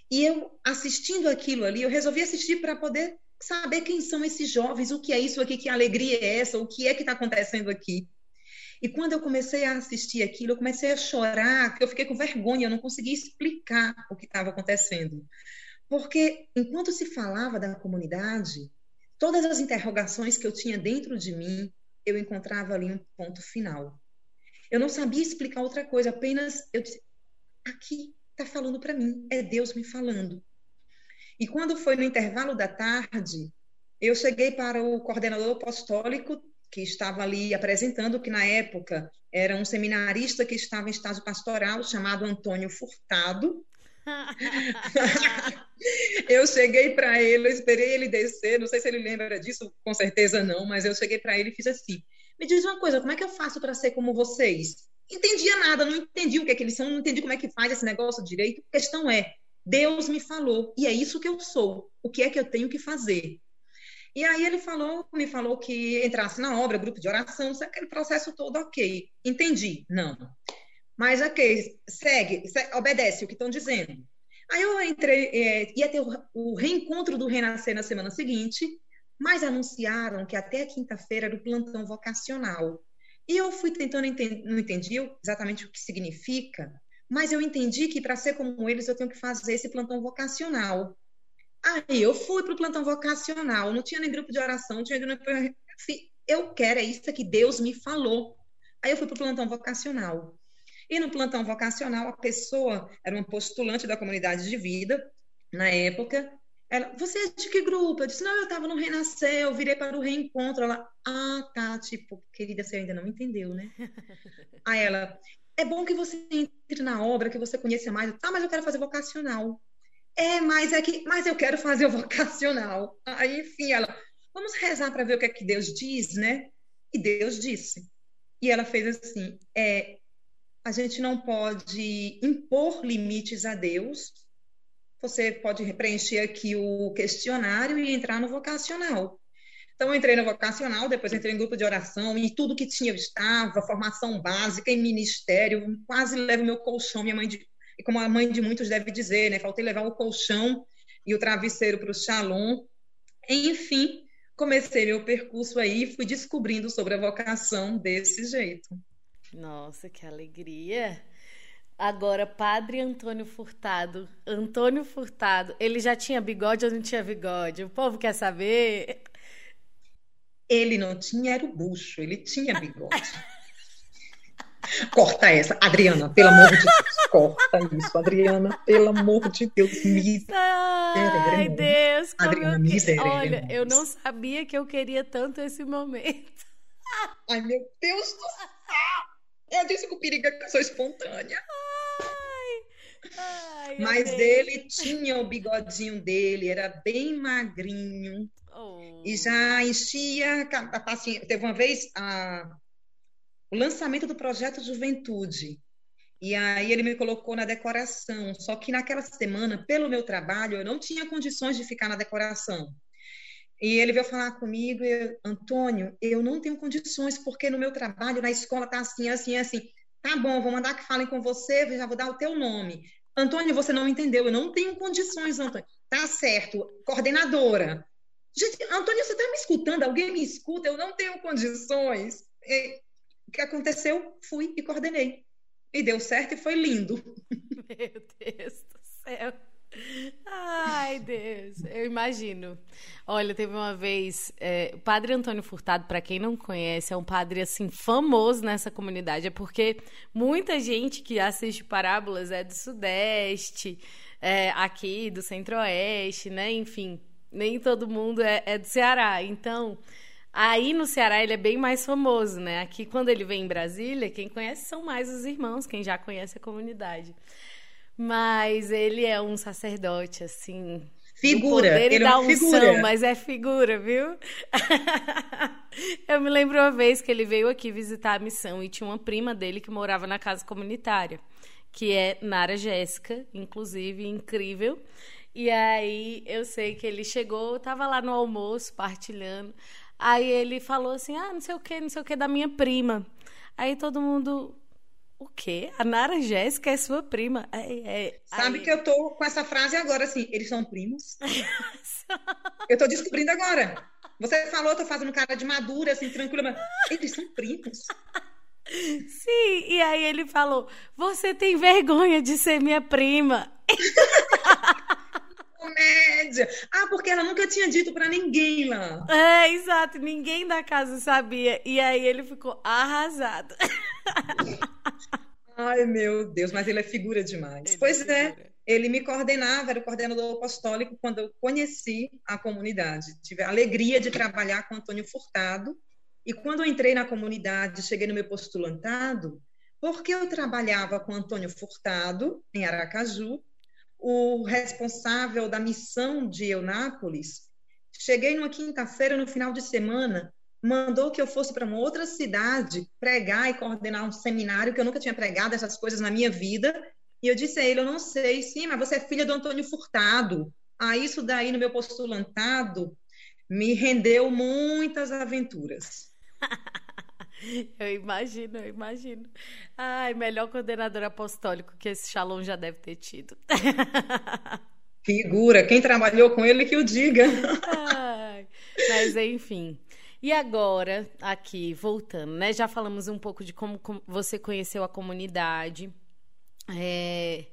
E eu, assistindo aquilo ali, eu resolvi assistir para poder saber quem são esses jovens, o que é isso aqui, que alegria é essa, o que é que está acontecendo aqui. E quando eu comecei a assistir aquilo, eu comecei a chorar, eu fiquei com vergonha, eu não conseguia explicar o que estava acontecendo. Porque enquanto se falava da comunidade, todas as interrogações que eu tinha dentro de mim, eu encontrava ali um ponto final. Eu não sabia explicar outra coisa, apenas eu disse, aqui está falando para mim, é Deus me falando. E quando foi no intervalo da tarde, eu cheguei para o coordenador apostólico que estava ali apresentando, que na época era um seminarista que estava em estágio pastoral, chamado Antônio Furtado. eu cheguei para ele, eu esperei ele descer, não sei se ele lembra disso, com certeza não, mas eu cheguei para ele e fiz assim: me diz uma coisa, como é que eu faço para ser como vocês? Entendia nada, não entendi o que é que eles são, não entendi como é que faz esse negócio direito. A questão é, Deus me falou, e é isso que eu sou. O que é que eu tenho que fazer? E aí ele falou, me falou que entrasse na obra, grupo de oração, aquele processo todo, ok. Entendi. Não. Mas ok, segue, segue obedece o que estão dizendo. Aí eu entrei, é, ia ter o, o, reencontro do Renascer na semana seguinte, mas anunciaram que até quinta-feira era o plantão vocacional. E eu fui tentando entender, não entendi exatamente o que significa, mas eu entendi que para ser como eles eu tenho que fazer esse plantão vocacional. Aí eu fui para o plantão vocacional, não tinha nem grupo de oração, não tinha eu quero, é isso que Deus me falou. Aí eu fui para o plantão vocacional. E no plantão vocacional, a pessoa era uma postulante da comunidade de vida, na época. Ela, você é de que grupo? Eu disse, não, eu estava no Renascer, eu virei para o reencontro. Ela, ah, tá, tipo, querida, você ainda não entendeu, né? Aí ela, é bom que você entre na obra, que você conheça mais. Ah, mas eu quero fazer vocacional. É, mas é que, mas eu quero fazer o vocacional. Aí, enfim, ela, vamos rezar para ver o que é que Deus diz, né? E Deus disse. E ela fez assim: é, a gente não pode impor limites a Deus. Você pode preencher aqui o questionário e entrar no vocacional. Então, eu entrei no vocacional, depois entrei em grupo de oração, e tudo que tinha eu estava, formação básica em ministério, quase levo meu colchão, minha mãe de e como a mãe de muitos deve dizer, né? Faltei levar o colchão e o travesseiro para o Shalom. Enfim, comecei meu percurso aí e fui descobrindo sobre a vocação desse jeito. Nossa, que alegria! Agora, Padre Antônio Furtado. Antônio Furtado, ele já tinha bigode ou não tinha bigode? O povo quer saber. Ele não tinha, era o bucho, ele tinha bigode. Corta essa. Adriana, pelo amor de Deus, corta isso. Adriana, pelo amor de Deus, Ai, Deus, Adriana, miséria. Olha, eu não sabia que eu queria tanto esse momento. Ai, meu Deus do céu! Eu disse com o perigo que eu sou espontânea. Ai, ai, Mas ele tinha o bigodinho dele, era bem magrinho. Oh. E já enchia a paciência. Teve uma vez a, o lançamento do projeto Juventude. E aí ele me colocou na decoração. Só que naquela semana, pelo meu trabalho, eu não tinha condições de ficar na decoração. E ele veio falar comigo, eu, Antônio, eu não tenho condições, porque no meu trabalho, na escola, tá assim, assim, assim. Tá bom, vou mandar que falem com você, já vou dar o teu nome. Antônio, você não entendeu, eu não tenho condições, Antônio. Tá certo, coordenadora. Gente, Antônio, você tá me escutando? Alguém me escuta? Eu não tenho condições. O que aconteceu? Fui e coordenei. E deu certo e foi lindo. Meu Deus do céu. Ai, Deus, eu imagino. Olha, teve uma vez, é, o padre Antônio Furtado, para quem não conhece, é um padre assim famoso nessa comunidade, é porque muita gente que assiste parábolas é do Sudeste, é, aqui do Centro-Oeste, né? Enfim, nem todo mundo é, é do Ceará. Então, Aí no Ceará ele é bem mais famoso, né? Aqui quando ele vem em Brasília, quem conhece são mais os irmãos, quem já conhece a comunidade. Mas ele é um sacerdote, assim. Figura. Poder ele e é unção, figura. mas é figura, viu? Eu me lembro uma vez que ele veio aqui visitar a missão e tinha uma prima dele que morava na casa comunitária, que é Nara Jéssica, inclusive, incrível. E aí eu sei que ele chegou, tava lá no almoço, partilhando. Aí ele falou assim: ah, não sei o que, não sei o que, da minha prima. Aí todo mundo. O quê? A Nara Jéssica é sua prima? É, é, Sabe aí... que eu tô com essa frase agora, assim, eles são primos? eu tô descobrindo agora. Você falou, eu tô fazendo cara de madura, assim, tranquila, mas eles são primos. Sim, e aí ele falou: Você tem vergonha de ser minha prima? Comédia! Ah, porque ela nunca tinha dito para ninguém lá. É, exato, ninguém da casa sabia. E aí ele ficou arrasado. Ai, meu Deus, mas ele é figura demais. Ele pois é, é, ele me coordenava, era o coordenador apostólico quando eu conheci a comunidade. Tive a alegria de trabalhar com Antônio Furtado. E quando eu entrei na comunidade, cheguei no meu postulantado, porque eu trabalhava com Antônio Furtado, em Aracaju, o responsável da missão de Eunápolis, cheguei numa quinta-feira, no final de semana, mandou que eu fosse para uma outra cidade pregar e coordenar um seminário que eu nunca tinha pregado essas coisas na minha vida. E eu disse a ele: Eu não sei, sim, mas você é filha do Antônio Furtado. Ah, isso daí no meu postulantado me rendeu muitas aventuras. Eu imagino, eu imagino. Ai, melhor coordenador apostólico que esse Shalom já deve ter tido. Figura, quem trabalhou com ele que o diga. Ai, mas enfim. E agora, aqui, voltando, né? Já falamos um pouco de como você conheceu a comunidade. É,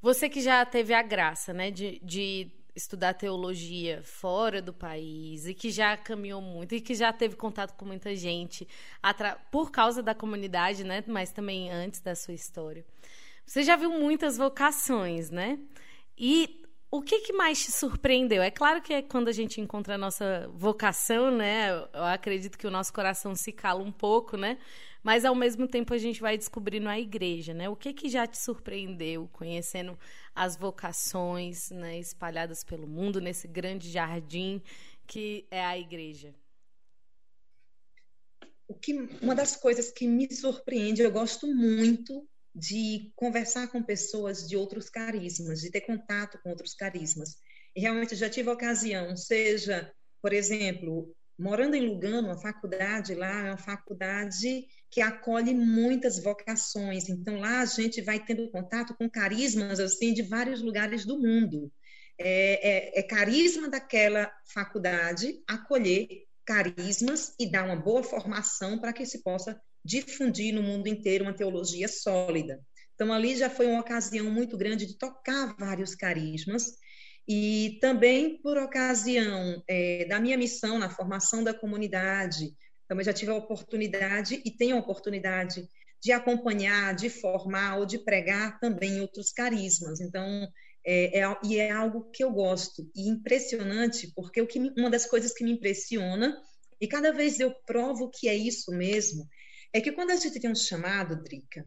você que já teve a graça, né, de, de estudar teologia fora do país e que já caminhou muito e que já teve contato com muita gente por causa da comunidade, né? Mas também antes da sua história. Você já viu muitas vocações, né? E o que, que mais te surpreendeu? É claro que é quando a gente encontra a nossa vocação, né? Eu acredito que o nosso coração se cala um pouco, né? Mas ao mesmo tempo a gente vai descobrindo a igreja, né? O que que já te surpreendeu conhecendo as vocações, né, espalhadas pelo mundo nesse grande jardim que é a igreja? O que uma das coisas que me surpreende, eu gosto muito de conversar com pessoas de outros carismas, de ter contato com outros carismas. E realmente já tive a ocasião, seja, por exemplo, morando em Lugano, a faculdade lá é uma faculdade que acolhe muitas vocações. Então lá a gente vai tendo contato com carismas assim de vários lugares do mundo. É, é, é carisma daquela faculdade acolher carismas e dar uma boa formação para que se possa difundir no mundo inteiro uma teologia sólida. Então, ali já foi uma ocasião muito grande de tocar vários carismas, e também por ocasião é, da minha missão na formação da comunidade, também já tive a oportunidade e tenho a oportunidade de acompanhar, de formar ou de pregar também outros carismas. Então, é, é, e é algo que eu gosto e impressionante, porque o que uma das coisas que me impressiona e cada vez eu provo que é isso mesmo, é que quando a gente tem um chamado, Drica,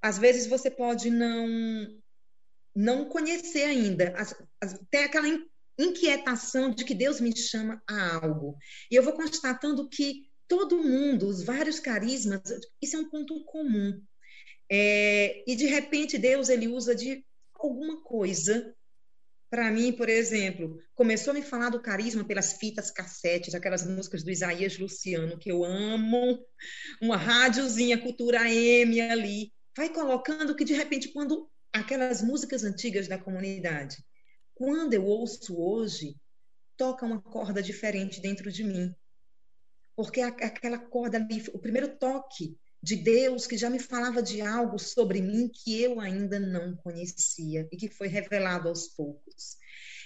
às vezes você pode não não conhecer ainda, as, as, tem aquela inquietação de que Deus me chama a algo. E eu vou constatando que todo mundo, os vários carismas, isso é um ponto comum. É, e de repente Deus ele usa de alguma coisa para mim, por exemplo, começou a me falar do carisma pelas fitas cassetes, aquelas músicas do Isaías Luciano, que eu amo, uma rádiozinha, cultura M ali. Vai colocando que, de repente, quando aquelas músicas antigas da comunidade, quando eu ouço hoje, toca uma corda diferente dentro de mim. Porque aquela corda ali, o primeiro toque de Deus que já me falava de algo sobre mim que eu ainda não conhecia e que foi revelado aos poucos.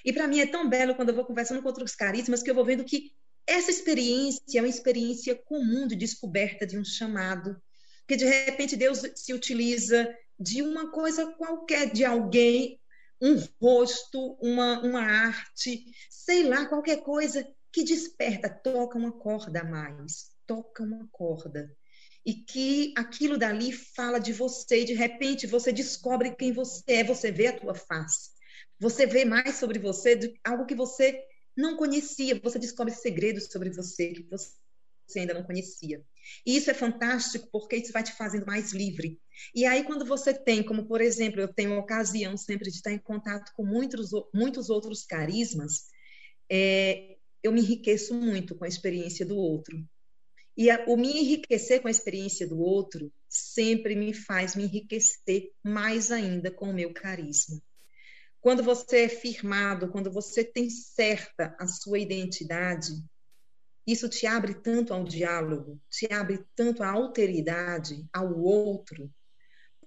E para mim é tão belo quando eu vou conversando com outros carismas que eu vou vendo que essa experiência é uma experiência comum de descoberta de um chamado, que de repente Deus se utiliza de uma coisa qualquer, de alguém, um rosto, uma, uma arte, sei lá, qualquer coisa que desperta, toca uma corda a mais, toca uma corda. e que aquilo dali fala de você e de repente você descobre quem você é, você vê a tua face. Você vê mais sobre você, de algo que você não conhecia, você descobre segredos sobre você que você ainda não conhecia. E isso é fantástico porque isso vai te fazendo mais livre. E aí, quando você tem, como por exemplo, eu tenho a ocasião sempre de estar em contato com muitos, muitos outros carismas, é, eu me enriqueço muito com a experiência do outro. E a, o me enriquecer com a experiência do outro sempre me faz me enriquecer mais ainda com o meu carisma. Quando você é firmado, quando você tem certa a sua identidade, isso te abre tanto ao diálogo, te abre tanto à alteridade, ao outro,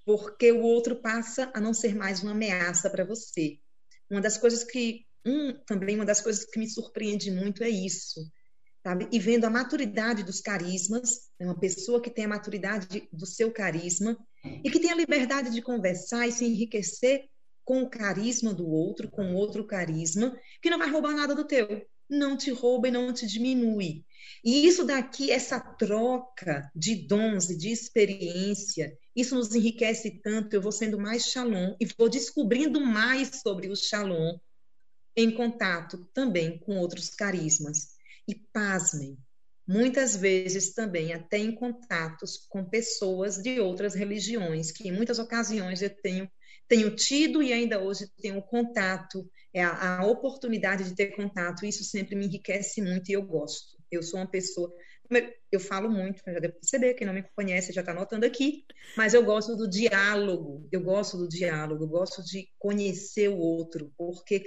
porque o outro passa a não ser mais uma ameaça para você. Uma das coisas que um, também uma das coisas que me surpreende muito é isso, sabe? E vendo a maturidade dos carismas, é uma pessoa que tem a maturidade do seu carisma e que tem a liberdade de conversar e se enriquecer com o carisma do outro, com outro carisma, que não vai roubar nada do teu. Não te rouba e não te diminui. E isso daqui, essa troca de dons e de experiência, isso nos enriquece tanto. Eu vou sendo mais shalom e vou descobrindo mais sobre o shalom em contato também com outros carismas. E pasmem, muitas vezes também até em contatos com pessoas de outras religiões, que em muitas ocasiões eu tenho tenho tido e ainda hoje tenho contato, é a, a, oportunidade de ter contato, isso sempre me enriquece muito e eu gosto. Eu sou uma pessoa, eu falo muito, já deve perceber, quem não me conhece já está notando aqui, mas eu gosto do diálogo, eu gosto do diálogo, eu gosto de conhecer o outro, porque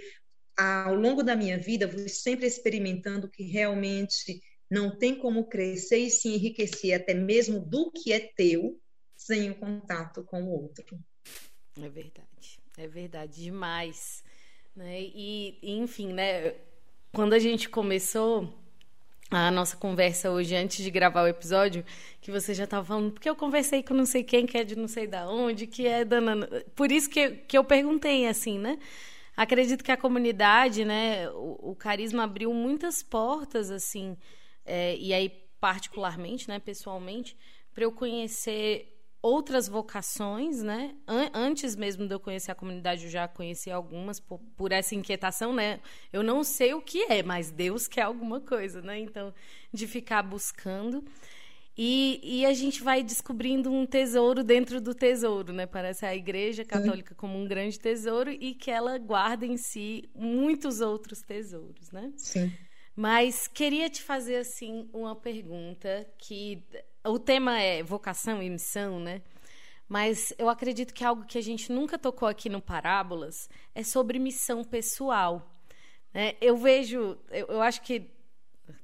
ao longo da minha vida, vou sempre experimentando que realmente não tem como crescer e se enriquecer até mesmo do que é teu sem o contato com o outro. É verdade, é verdade demais, né? E enfim, né? Quando a gente começou a nossa conversa hoje antes de gravar o episódio, que você já estava falando, porque eu conversei com não sei quem, que é de não sei da onde, que é da Por isso que, que eu perguntei assim, né? Acredito que a comunidade, né, o, o carisma abriu muitas portas, assim, é, e aí particularmente, né, pessoalmente, para eu conhecer outras vocações, né? Antes mesmo de eu conhecer a comunidade, eu já conheci algumas por, por, essa inquietação, né? Eu não sei o que é, mas Deus quer alguma coisa, né? Então, de ficar buscando. E, e a gente vai descobrindo um tesouro dentro do tesouro, né? Parece a Igreja Católica como um grande tesouro e que ela guarda em si muitos outros tesouros, né? Sim. Mas queria te fazer assim uma pergunta que o tema é vocação e missão, né? Mas eu acredito que algo que a gente nunca tocou aqui no Parábolas é sobre missão pessoal. Né? Eu vejo, eu, eu acho que,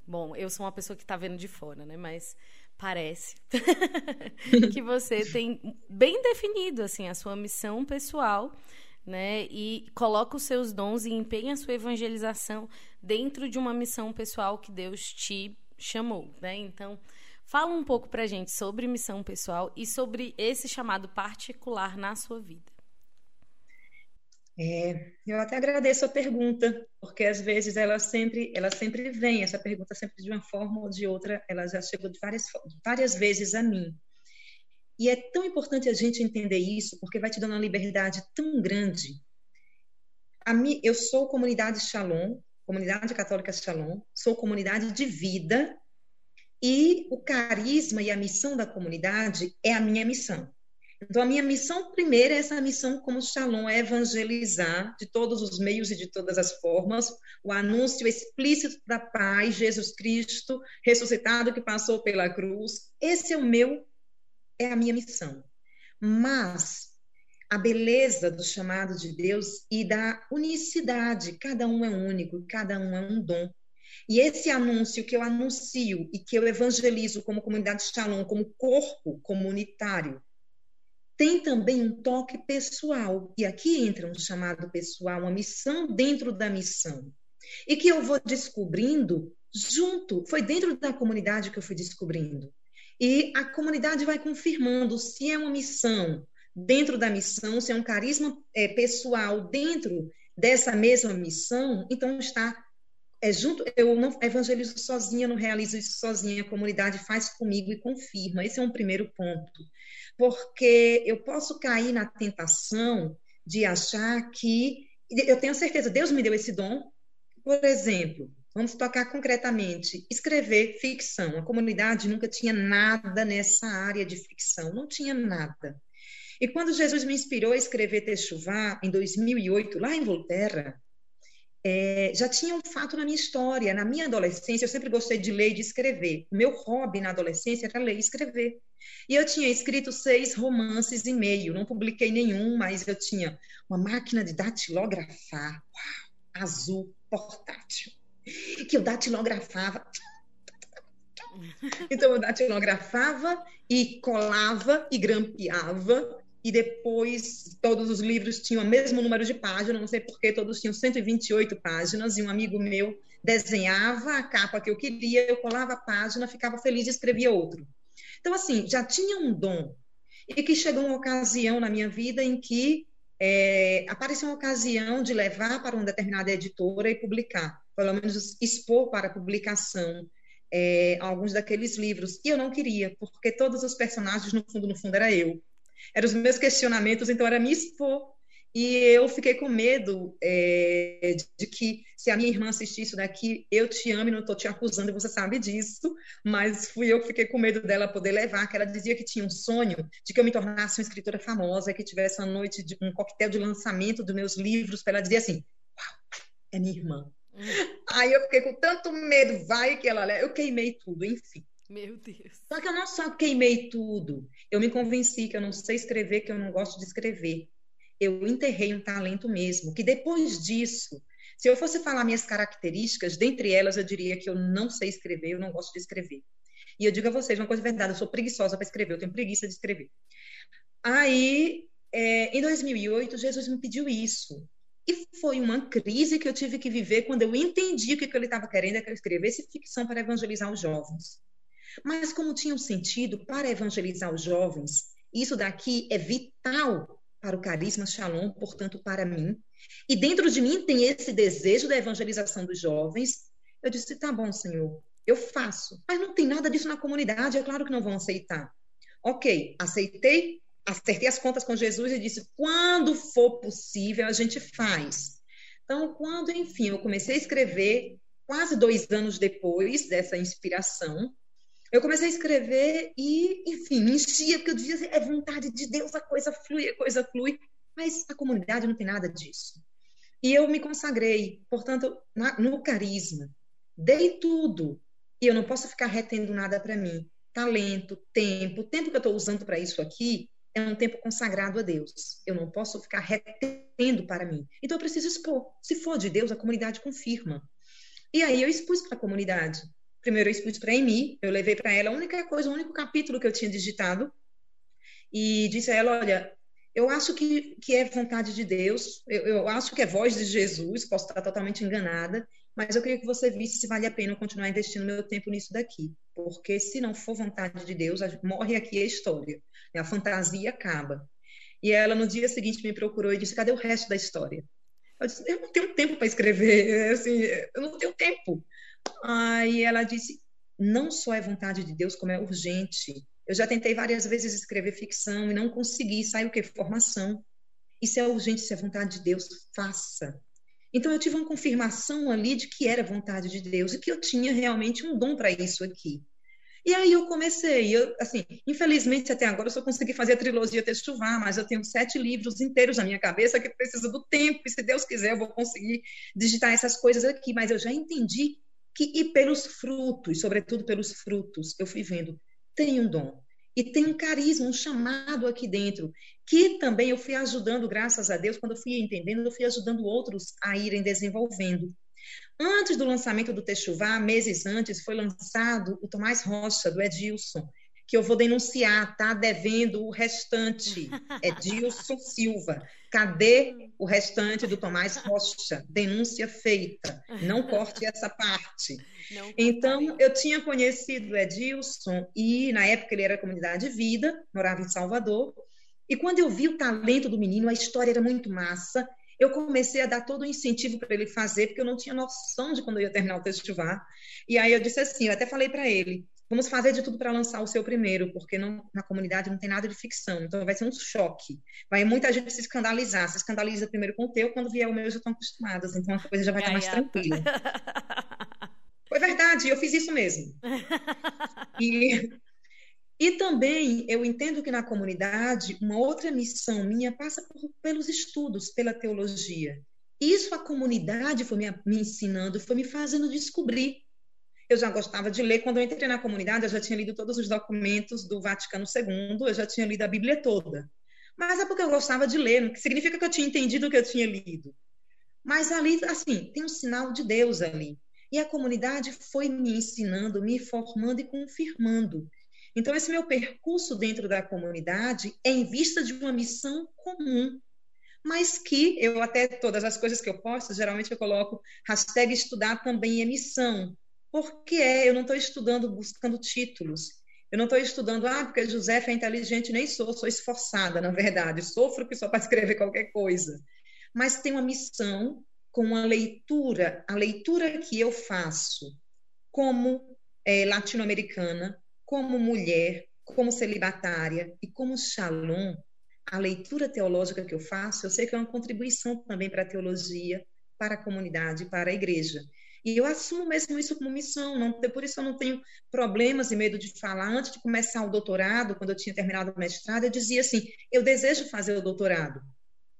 bom, eu sou uma pessoa que está vendo de fora, né? Mas parece que você tem bem definido assim a sua missão pessoal, né? E coloca os seus dons e empenha a sua evangelização dentro de uma missão pessoal que Deus te chamou, né? Então, Fala um pouco para a gente sobre missão pessoal e sobre esse chamado particular na sua vida. É, eu até agradeço a pergunta, porque às vezes ela sempre, ela sempre vem, essa pergunta sempre de uma forma ou de outra, ela já chegou de várias, várias vezes a mim. E é tão importante a gente entender isso, porque vai te dando uma liberdade tão grande. A mim, eu sou comunidade Shalom, comunidade católica Shalom, sou comunidade de vida e o carisma e a missão da comunidade é a minha missão. Então, a minha missão primeira é essa missão como Shalom, é evangelizar de todos os meios e de todas as formas o anúncio explícito da paz, Jesus Cristo ressuscitado que passou pela cruz. Esse é o meu, é a minha missão. Mas a beleza do chamado de Deus e da unicidade, cada um é único, cada um é um dom. E esse anúncio que eu anuncio e que eu evangelizo como comunidade Shalom, como corpo comunitário, tem também um toque pessoal. E aqui entra um chamado pessoal, uma missão dentro da missão. E que eu vou descobrindo junto, foi dentro da comunidade que eu fui descobrindo. E a comunidade vai confirmando se é uma missão dentro da missão, se é um carisma é, pessoal dentro dessa mesma missão, então está é junto, eu não evangelizo sozinha, não realizo isso sozinha, a comunidade faz comigo e confirma. Esse é um primeiro ponto. Porque eu posso cair na tentação de achar que eu tenho certeza, Deus me deu esse dom. Por exemplo, vamos tocar concretamente, escrever ficção. A comunidade nunca tinha nada nessa área de ficção, não tinha nada. E quando Jesus me inspirou a escrever Techuvá, em 2008, lá em Volterra, é, já tinha um fato na minha história. Na minha adolescência, eu sempre gostei de ler e de escrever. Meu hobby na adolescência era ler e escrever. E eu tinha escrito seis romances e meio. Não publiquei nenhum, mas eu tinha uma máquina de datilografar, azul, portátil, que eu datilografava. Então, eu datilografava e colava e grampeava e depois todos os livros tinham o mesmo número de páginas, não sei porquê, todos tinham 128 páginas, e um amigo meu desenhava a capa que eu queria, eu colava a página, ficava feliz e escrevia outro. Então, assim, já tinha um dom. E que chegou uma ocasião na minha vida em que é, apareceu uma ocasião de levar para uma determinada editora e publicar, pelo menos expor para publicação é, alguns daqueles livros. E eu não queria, porque todos os personagens, no fundo, no fundo, era eu eram os meus questionamentos, então era me expor. E eu fiquei com medo é, de, que, se a minha irmã assistisse isso daqui, eu te amo e não estou te acusando, você sabe disso, mas fui eu que fiquei com medo dela poder levar, que ela dizia que tinha um sonho de que eu me tornasse uma escritora famosa, que tivesse uma noite, de, um coquetel de lançamento dos meus livros, para ela dizer assim, uau, é minha irmã. Hum. Aí eu fiquei com tanto medo, vai que ela eu queimei tudo, enfim. Meu Deus. Só que eu não só queimei tudo, eu me convenci que eu não sei escrever, que eu não gosto de escrever. Eu enterrei um talento mesmo, que depois disso, se eu fosse falar minhas características, dentre elas eu diria que eu não sei escrever, eu não gosto de escrever. E eu digo a vocês uma coisa verdade, eu sou preguiçosa para escrever, eu tenho preguiça de escrever. Aí, é, em 2008, Jesus me pediu isso. E foi uma crise que eu tive que viver quando eu entendi o que, que ele estava querendo, é que eu escrevesse ficção para evangelizar os jovens. Mas como tinha um sentido para evangelizar os jovens, isso daqui é vital para o carisma Shalom, portanto, para mim. E dentro de mim tem esse desejo da evangelização dos jovens. Eu disse: tá bom, Senhor, eu faço. Mas não tem nada disso na comunidade, é claro que não vão aceitar. Ok, aceitei, acertei as contas com Jesus e disse: quando for possível, a gente faz. Então, quando, enfim, eu comecei a escrever, quase dois anos depois dessa inspiração, eu comecei a escrever e, enfim, me enchia, porque eu dizia assim, é vontade de Deus, a coisa flui, a coisa flui. Mas a comunidade não tem nada disso. E eu me consagrei, portanto, na, no carisma. Dei tudo. E eu não posso ficar retendo nada para mim. Talento, tempo. O tempo que eu estou usando para isso aqui é um tempo consagrado a Deus. Eu não posso ficar retendo para mim. Então eu preciso expor. Se for de Deus, a comunidade confirma. E aí eu expus para a comunidade. Primeiro eu expus para Amy, eu levei para ela a única coisa, o único capítulo que eu tinha digitado, e disse a ela: Olha, eu acho que, que é vontade de Deus, eu, eu acho que é voz de Jesus, posso estar totalmente enganada, mas eu queria que você visse se vale a pena eu continuar investindo meu tempo nisso daqui, porque se não for vontade de Deus, morre aqui a história, né? a fantasia acaba. E ela no dia seguinte me procurou e disse: Cadê o resto da história? Eu disse: Eu não tenho tempo para escrever, assim, eu não tenho tempo. Aí ela disse: não só é vontade de Deus, como é urgente. Eu já tentei várias vezes escrever ficção e não consegui. Sai o que? Formação. Isso é urgente, se é vontade de Deus, faça. Então eu tive uma confirmação ali de que era vontade de Deus e que eu tinha realmente um dom para isso aqui. E aí eu comecei, eu, assim, infelizmente até agora eu só consegui fazer a trilogia Textuvar, mas eu tenho sete livros inteiros na minha cabeça que precisa do tempo, e se Deus quiser eu vou conseguir digitar essas coisas aqui, mas eu já entendi que, e pelos frutos, sobretudo pelos frutos, eu fui vendo, tem um dom. E tem um carisma, um chamado aqui dentro, que também eu fui ajudando, graças a Deus, quando eu fui entendendo, eu fui ajudando outros a irem desenvolvendo. Antes do lançamento do Techuvá, meses antes, foi lançado o Tomás Rocha, do Edilson, que eu vou denunciar, tá devendo o restante. É Dilson Silva. Cadê o restante do Tomás Rocha? Denúncia feita. Não corte essa parte. então, eu tinha conhecido Edilson e, na época, ele era comunidade de vida, morava em Salvador. E quando eu vi o talento do menino, a história era muito massa. eu comecei a dar todo o incentivo para ele fazer, porque eu não tinha noção de quando eu ia terminar o festival. E aí eu disse assim, eu até falei para ele, vamos fazer de tudo para lançar o seu primeiro, porque não, na comunidade não tem nada de ficção, então vai ser um choque. Vai muita gente se escandalizar, se escandaliza primeiro com o teu, quando vier o meu já estão acostumadas, então a coisa já vai estar mais tranquila. Foi verdade, eu fiz isso mesmo. E, e também eu entendo que na comunidade, uma outra missão minha passa por, pelos estudos, pela teologia. Isso a comunidade foi me, me ensinando, foi me fazendo descobrir. Eu já gostava de ler. Quando eu entrei na comunidade, eu já tinha lido todos os documentos do Vaticano II, eu já tinha lido a Bíblia toda. Mas é porque eu gostava de ler, que significa que eu tinha entendido o que eu tinha lido. Mas ali, assim, tem um sinal de Deus ali. E a comunidade foi me ensinando, me formando e confirmando. Então, esse meu percurso dentro da comunidade é em vista de uma missão comum, mas que eu até todas as coisas que eu posto, geralmente eu coloco hashtag estudar também é missão, porque é, eu não estou estudando buscando títulos, eu não estou estudando, ah, porque José é inteligente, nem sou, sou esforçada, na verdade, sofro que só para escrever qualquer coisa, mas tem uma missão com a leitura, a leitura que eu faço como é, latino-americana, como mulher, como celibatária e como shalom, a leitura teológica que eu faço, eu sei que é uma contribuição também para a teologia, para a comunidade, para a igreja. E eu assumo mesmo isso como missão, não, por isso eu não tenho problemas e medo de falar. Antes de começar o doutorado, quando eu tinha terminado o mestrado, eu dizia assim: eu desejo fazer o doutorado.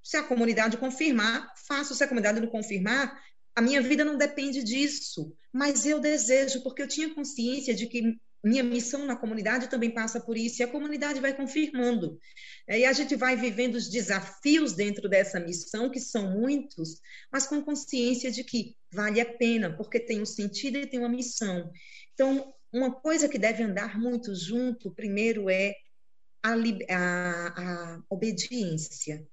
Se a comunidade confirmar, faço. Se a comunidade não confirmar, a minha vida não depende disso. Mas eu desejo, porque eu tinha consciência de que minha missão na comunidade também passa por isso, e a comunidade vai confirmando. É, e a gente vai vivendo os desafios dentro dessa missão, que são muitos, mas com consciência de que vale a pena, porque tem um sentido e tem uma missão. Então, uma coisa que deve andar muito junto, primeiro, é a, a, a obediência.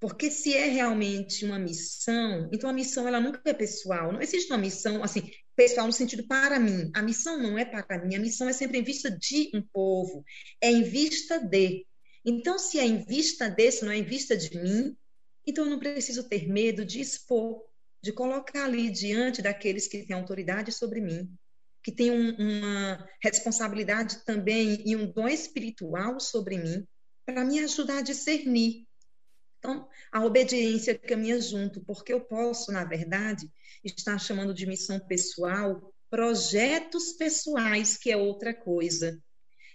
Porque se é realmente uma missão, então a missão ela nunca é pessoal. Não existe uma missão assim, pessoal no sentido para mim. A missão não é para mim, a missão é sempre em vista de um povo, é em vista de. Então, se é em vista desse, não é em vista de mim, então eu não preciso ter medo de expor, de colocar ali diante daqueles que têm autoridade sobre mim, que têm um, uma responsabilidade também e um dom espiritual sobre mim, para me ajudar a discernir. Então, a obediência caminha junto, porque eu posso, na verdade, está chamando de missão pessoal projetos pessoais, que é outra coisa.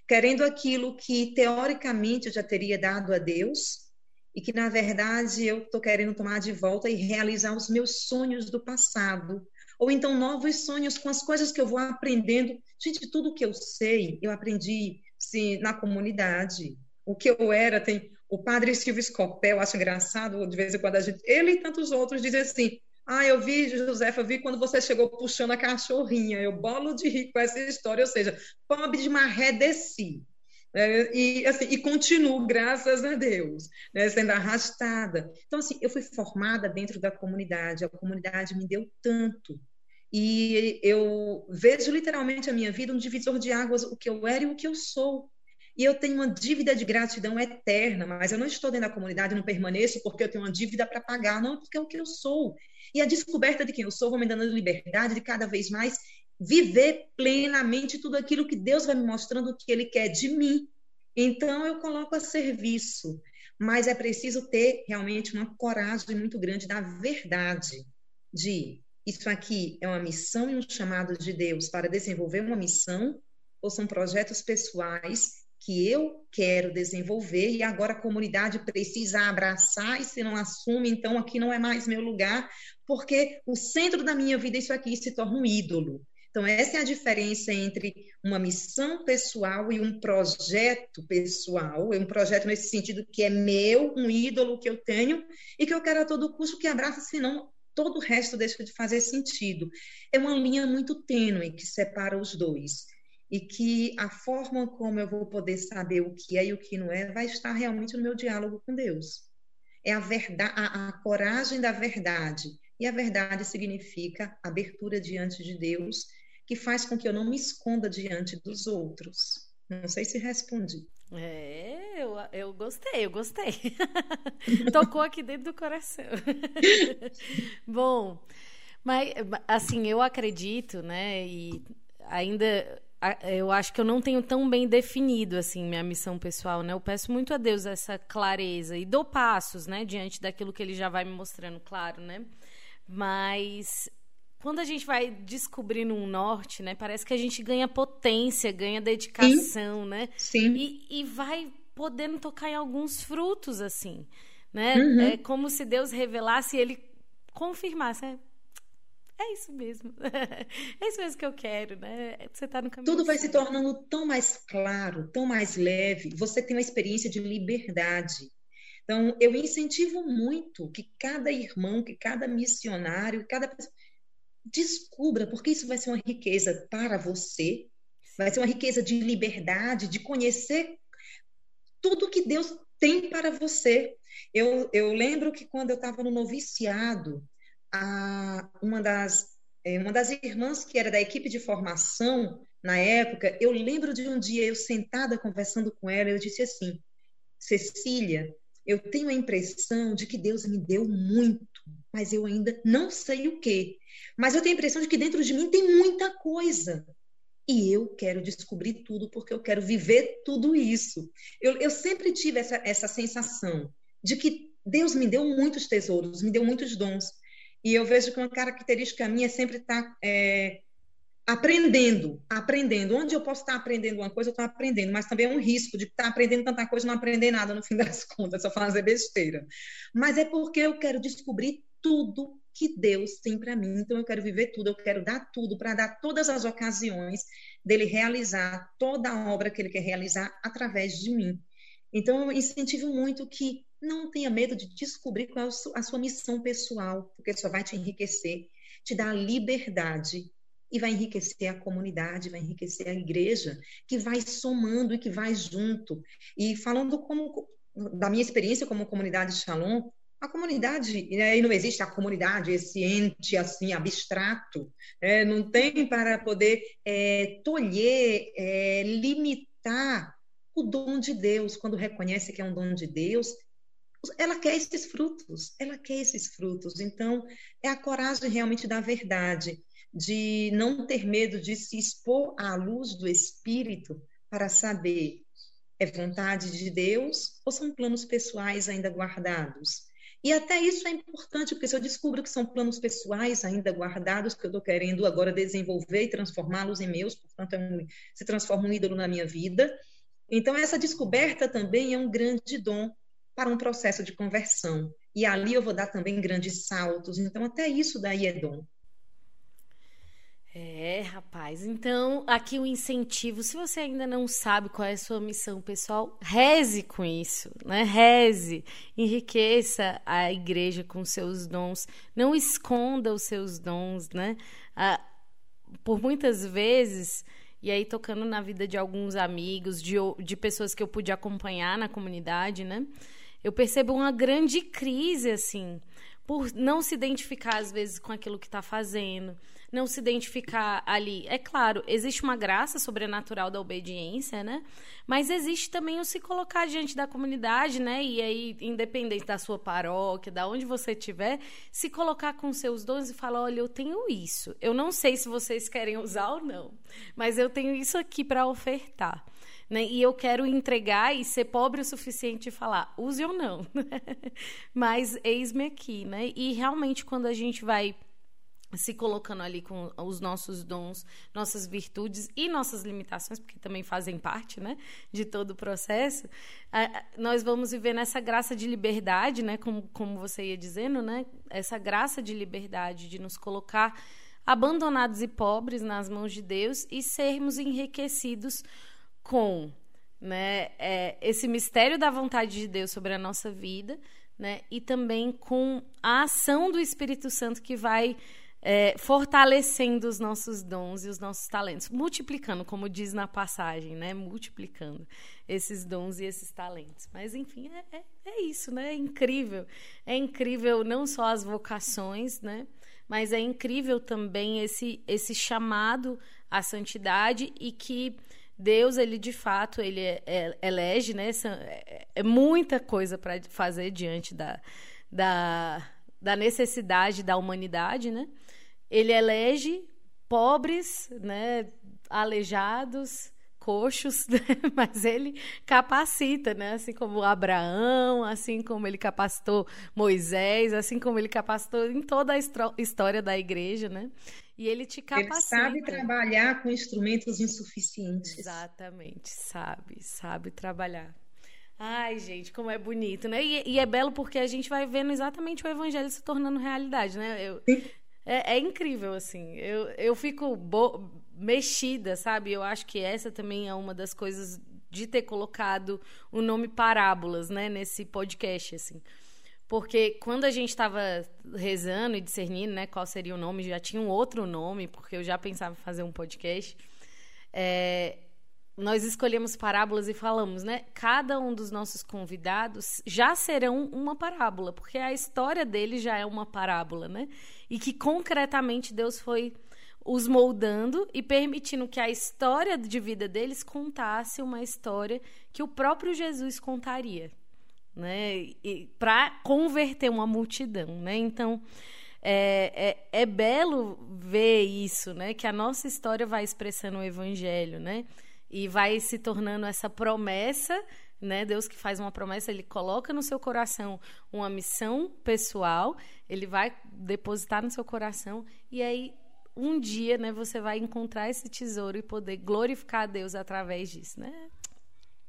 Querendo aquilo que teoricamente eu já teria dado a Deus e que na verdade eu estou querendo tomar de volta e realizar os meus sonhos do passado. Ou então novos sonhos com as coisas que eu vou aprendendo. Gente, tudo que eu sei, eu aprendi se, na comunidade. O que eu era, tem o padre Silvio Scopel, acho engraçado, de vez em quando a gente, ele e tantos outros dizem assim, ah, eu vi, Josefa, eu vi quando você chegou puxando a cachorrinha. Eu bolo de rir com essa história, ou seja, pobre de maré desci. É, e, assim, e continuo, graças a Deus, né, sendo arrastada. Então, assim, eu fui formada dentro da comunidade, a comunidade me deu tanto. E eu vejo literalmente a minha vida um divisor de águas, o que eu era e o que eu sou. E eu tenho uma dívida de gratidão eterna, mas eu não estou dentro da comunidade, não permaneço porque eu tenho uma dívida para pagar, não, porque é o que eu sou. E a descoberta de quem eu sou vai me dando liberdade de cada vez mais viver plenamente tudo aquilo que Deus vai me mostrando que Ele quer de mim. Então eu coloco a serviço, mas é preciso ter realmente uma coragem muito grande da verdade, de isso aqui é uma missão e um chamado de Deus para desenvolver uma missão ou são projetos pessoais que eu quero desenvolver e agora a comunidade precisa abraçar e se não assume, então aqui não é mais meu lugar, porque o centro da minha vida isso aqui se torna um ídolo. Então essa é a diferença entre uma missão pessoal e um projeto pessoal, um projeto nesse sentido que é meu, um ídolo que eu tenho e que eu quero a todo custo que abraça, senão todo o resto deixa de fazer sentido. É uma linha muito tênue que separa os dois e que a forma como eu vou poder saber o que é e o que não é vai estar realmente no meu diálogo com Deus. É a verdade, a, a coragem da verdade. E a verdade significa abertura diante de Deus, que faz com que eu não me esconda diante dos outros. Não sei se respondi. É, eu, eu gostei, eu gostei. Tocou aqui dentro do coração. Bom, mas assim, eu acredito, né? E ainda eu acho que eu não tenho tão bem definido assim minha missão pessoal, né? Eu peço muito a Deus essa clareza e dou passos, né, diante daquilo que ele já vai me mostrando, claro, né? Mas quando a gente vai descobrindo um norte, né, parece que a gente ganha potência, ganha dedicação, Sim. né? Sim. E, e vai podendo tocar em alguns frutos assim, né? Uhum. É como se Deus revelasse e ele confirmasse, né? É isso mesmo. É isso mesmo que eu quero, né? Você está no caminho. Tudo vai se tornando tão mais claro, tão mais leve. Você tem uma experiência de liberdade. Então, eu incentivo muito que cada irmão, que cada missionário, cada pessoa descubra, porque isso vai ser uma riqueza para você, vai ser uma riqueza de liberdade, de conhecer tudo que Deus tem para você. Eu, eu lembro que quando eu estava no noviciado, a, uma, das, é, uma das irmãs que era da equipe de formação na época, eu lembro de um dia eu sentada conversando com ela, eu disse assim, Cecília, eu tenho a impressão de que Deus me deu muito, mas eu ainda não sei o que. Mas eu tenho a impressão de que dentro de mim tem muita coisa. E eu quero descobrir tudo, porque eu quero viver tudo isso. Eu, eu sempre tive essa, essa sensação de que Deus me deu muitos tesouros, me deu muitos dons. E eu vejo que uma característica minha é sempre estar é, aprendendo, aprendendo. Onde eu posso estar aprendendo uma coisa, eu estou aprendendo, mas também é um risco de estar aprendendo tanta coisa e não aprender nada no fim das contas, só fazer besteira. Mas é porque eu quero descobrir tudo que Deus tem para mim. Então eu quero viver tudo, eu quero dar tudo para dar todas as ocasiões dele realizar toda a obra que ele quer realizar através de mim. Então eu incentivo muito que não tenha medo de descobrir qual é a sua missão pessoal, porque só vai te enriquecer, te dar liberdade e vai enriquecer a comunidade, vai enriquecer a igreja, que vai somando e que vai junto. E falando como da minha experiência como comunidade Shalom, a comunidade, né, não existe a comunidade, esse ente assim abstrato, é, não tem para poder é, tolher, é, limitar o dom de Deus, quando reconhece que é um dom de Deus, ela quer esses frutos, ela quer esses frutos. Então, é a coragem realmente da verdade, de não ter medo de se expor à luz do Espírito para saber é vontade de Deus ou são planos pessoais ainda guardados. E até isso é importante, porque se eu descubro que são planos pessoais ainda guardados, que eu estou querendo agora desenvolver e transformá-los em meus, portanto, é um, se transforma um ídolo na minha vida. Então, essa descoberta também é um grande dom para um processo de conversão. E ali eu vou dar também grandes saltos. Então, até isso daí é dom. É, rapaz. Então, aqui o um incentivo. Se você ainda não sabe qual é a sua missão pessoal, reze com isso, né? Reze, enriqueça a igreja com seus dons. Não esconda os seus dons, né? Ah, por muitas vezes, e aí tocando na vida de alguns amigos, de, de pessoas que eu pude acompanhar na comunidade, né? Eu percebo uma grande crise, assim, por não se identificar, às vezes, com aquilo que está fazendo, não se identificar ali. É claro, existe uma graça sobrenatural da obediência, né? Mas existe também o se colocar diante da comunidade, né? E aí, independente da sua paróquia, da onde você estiver, se colocar com seus dons e falar: olha, eu tenho isso. Eu não sei se vocês querem usar ou não, mas eu tenho isso aqui para ofertar. Né? E eu quero entregar e ser pobre o suficiente e falar, use ou não. Mas eis-me aqui, né? E realmente quando a gente vai se colocando ali com os nossos dons, nossas virtudes e nossas limitações, porque também fazem parte, né, de todo o processo, nós vamos viver nessa graça de liberdade, né, como, como você ia dizendo, né, essa graça de liberdade de nos colocar abandonados e pobres nas mãos de Deus e sermos enriquecidos com né, é, esse mistério da vontade de Deus sobre a nossa vida, né, e também com a ação do Espírito Santo que vai é, fortalecendo os nossos dons e os nossos talentos, multiplicando, como diz na passagem, né, multiplicando esses dons e esses talentos. Mas enfim, é, é, é isso, né? É incrível, é incrível não só as vocações, né, mas é incrível também esse esse chamado à santidade e que Deus, ele de fato, ele é, é, elege, né? É, é muita coisa para fazer diante da, da, da necessidade da humanidade, né? Ele elege pobres, né? Aleijados, coxos, né? mas ele capacita, né? Assim como Abraão, assim como ele capacitou Moisés, assim como ele capacitou em toda a história da igreja, né? E ele te capacita. Ele sabe trabalhar com instrumentos insuficientes. Exatamente, sabe, sabe trabalhar. Ai, gente, como é bonito, né? E, e, é belo porque a gente vai vendo exatamente o evangelho se tornando realidade, né? Eu, é, é, incrível, assim. Eu, eu fico bo mexida, sabe? Eu acho que essa também é uma das coisas de ter colocado o nome Parábolas, né? Nesse podcast, assim. Porque quando a gente estava rezando e discernindo né, qual seria o nome, já tinha um outro nome, porque eu já pensava em fazer um podcast. É, nós escolhemos parábolas e falamos, né? Cada um dos nossos convidados já serão uma parábola, porque a história deles já é uma parábola, né? E que concretamente Deus foi os moldando e permitindo que a história de vida deles contasse uma história que o próprio Jesus contaria né? Para converter uma multidão, né? Então é, é, é, belo ver isso, né? Que a nossa história vai expressando o evangelho, né? E vai se tornando essa promessa, né? Deus que faz uma promessa, ele coloca no seu coração uma missão pessoal, ele vai depositar no seu coração e aí um dia, né, você vai encontrar esse tesouro e poder glorificar a Deus através disso, né?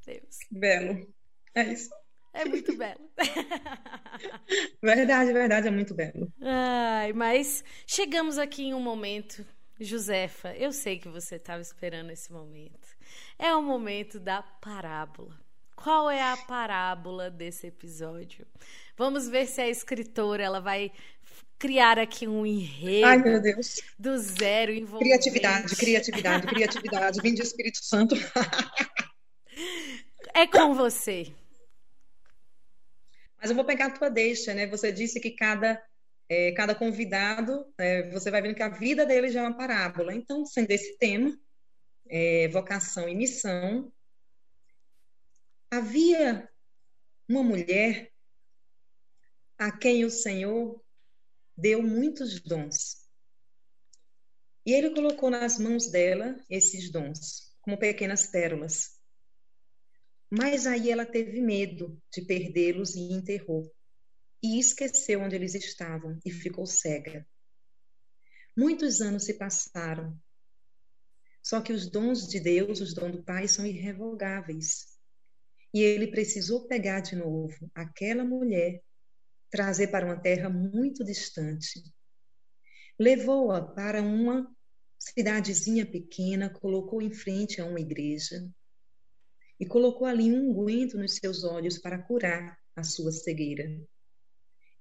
Deus. Belo. É isso. É muito belo. verdade, verdade, é muito belo. Ai, mas chegamos aqui em um momento, Josefa, eu sei que você estava esperando esse momento. É o momento da parábola. Qual é a parábola desse episódio? Vamos ver se a escritora ela vai criar aqui um enredo Ai, meu Deus. do zero envolvente. Criatividade, criatividade, criatividade. Vim de Espírito Santo. é com você. Mas eu vou pegar a tua deixa, né? Você disse que cada, é, cada convidado, é, você vai vendo que a vida dele já é uma parábola. Então, sendo esse tema, é, vocação e missão, havia uma mulher a quem o Senhor deu muitos dons. E ele colocou nas mãos dela esses dons, como pequenas pérolas. Mas aí ela teve medo de perdê-los e enterrou. E esqueceu onde eles estavam e ficou cega. Muitos anos se passaram. Só que os dons de Deus, os dons do Pai, são irrevogáveis. E ele precisou pegar de novo aquela mulher, trazer para uma terra muito distante. Levou-a para uma cidadezinha pequena, colocou em frente a uma igreja e colocou ali um unguento nos seus olhos para curar a sua cegueira.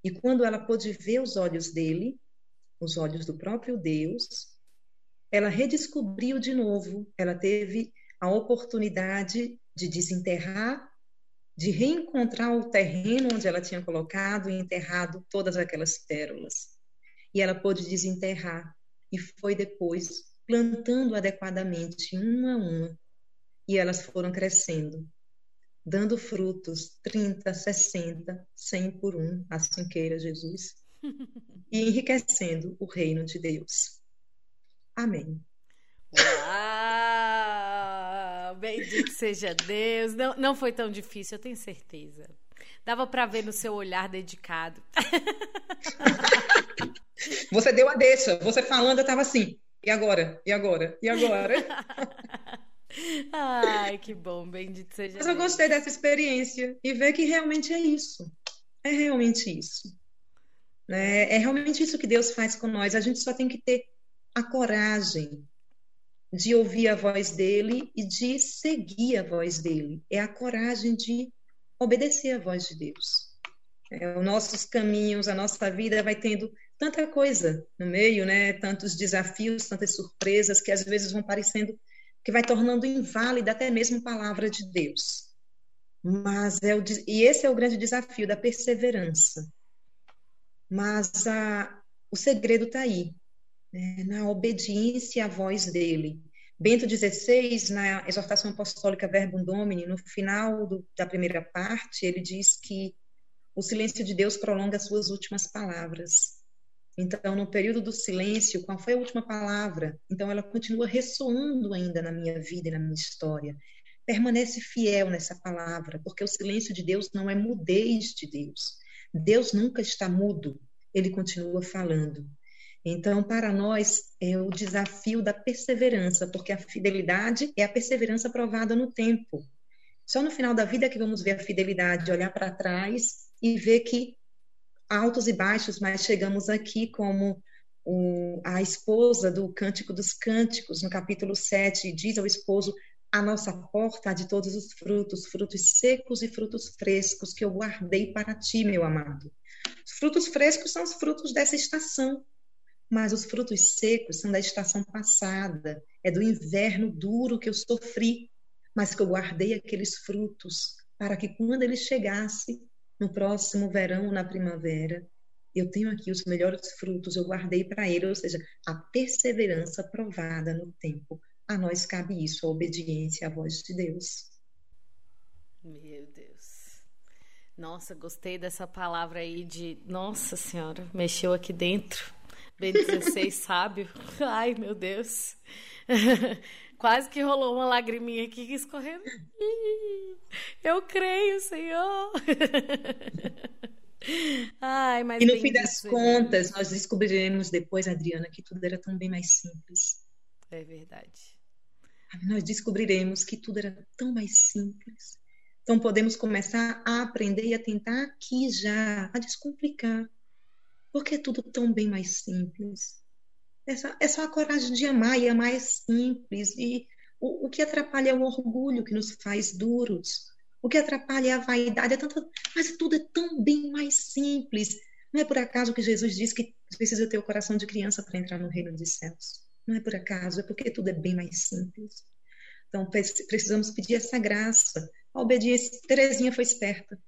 E quando ela pôde ver os olhos dele, os olhos do próprio Deus, ela redescobriu de novo, ela teve a oportunidade de desenterrar, de reencontrar o terreno onde ela tinha colocado e enterrado todas aquelas pérolas. E ela pôde desenterrar e foi depois plantando adequadamente uma a uma e elas foram crescendo, dando frutos 30, 60, 100 por um, assim queira Jesus, e enriquecendo o reino de Deus. Amém. Uau! Bendito seja Deus. Não, não foi tão difícil, eu tenho certeza. Dava para ver no seu olhar dedicado. Você deu a deixa. Você falando, eu estava assim. E agora? E agora? E agora? Ai, que bom, bendito seja. Mas eu gostei dessa experiência e ver que realmente é isso. É realmente isso. É, é realmente isso que Deus faz com nós. A gente só tem que ter a coragem de ouvir a voz dele e de seguir a voz dele. É a coragem de obedecer a voz de Deus. É, os nossos caminhos, a nossa vida vai tendo tanta coisa no meio, né? Tantos desafios, tantas surpresas que às vezes vão parecendo que vai tornando inválida até mesmo a palavra de Deus. Mas é o, e esse é o grande desafio da perseverança. Mas a, o segredo está aí, né? na obediência à voz dele, Bento XVI, na exortação apostólica Verbum Domini, no final do, da primeira parte, ele diz que o silêncio de Deus prolonga as suas últimas palavras. Então, no período do silêncio, qual foi a última palavra? Então, ela continua ressoando ainda na minha vida e na minha história. Permanece fiel nessa palavra, porque o silêncio de Deus não é mudez de Deus. Deus nunca está mudo, ele continua falando. Então, para nós, é o desafio da perseverança, porque a fidelidade é a perseverança provada no tempo. Só no final da vida é que vamos ver a fidelidade, olhar para trás e ver que altos e baixos, mas chegamos aqui como o, a esposa do Cântico dos Cânticos, no capítulo 7, diz ao esposo: A nossa porta há de todos os frutos, frutos secos e frutos frescos, que eu guardei para ti, meu amado. Os frutos frescos são os frutos dessa estação, mas os frutos secos são da estação passada, é do inverno duro que eu sofri, mas que eu guardei aqueles frutos para que quando ele chegasse, no próximo verão, na primavera, eu tenho aqui os melhores frutos, eu guardei para ele, ou seja, a perseverança provada no tempo. A nós cabe isso, a obediência à voz de Deus. Meu Deus. Nossa, gostei dessa palavra aí de. Nossa Senhora, mexeu aqui dentro. Bem 16, sábio. Ai, meu Deus. Quase que rolou uma lagriminha aqui escorrendo. Eu creio, Senhor. Ai, mas e no fim das contas, nós descobriremos depois, Adriana, que tudo era tão bem mais simples. É verdade. Nós descobriremos que tudo era tão mais simples. Então podemos começar a aprender e a tentar aqui já, a descomplicar. Porque é tudo tão bem mais simples. É só, é só a coragem de amar, e amar é simples. E o, o que atrapalha é o orgulho que nos faz duros. O que atrapalha é a vaidade. É tanto, mas tudo é tão bem mais simples. Não é por acaso que Jesus diz que precisa ter o coração de criança para entrar no reino dos céus. Não é por acaso, é porque tudo é bem mais simples. Então, precisamos pedir essa graça. A obediência. Terezinha foi esperta.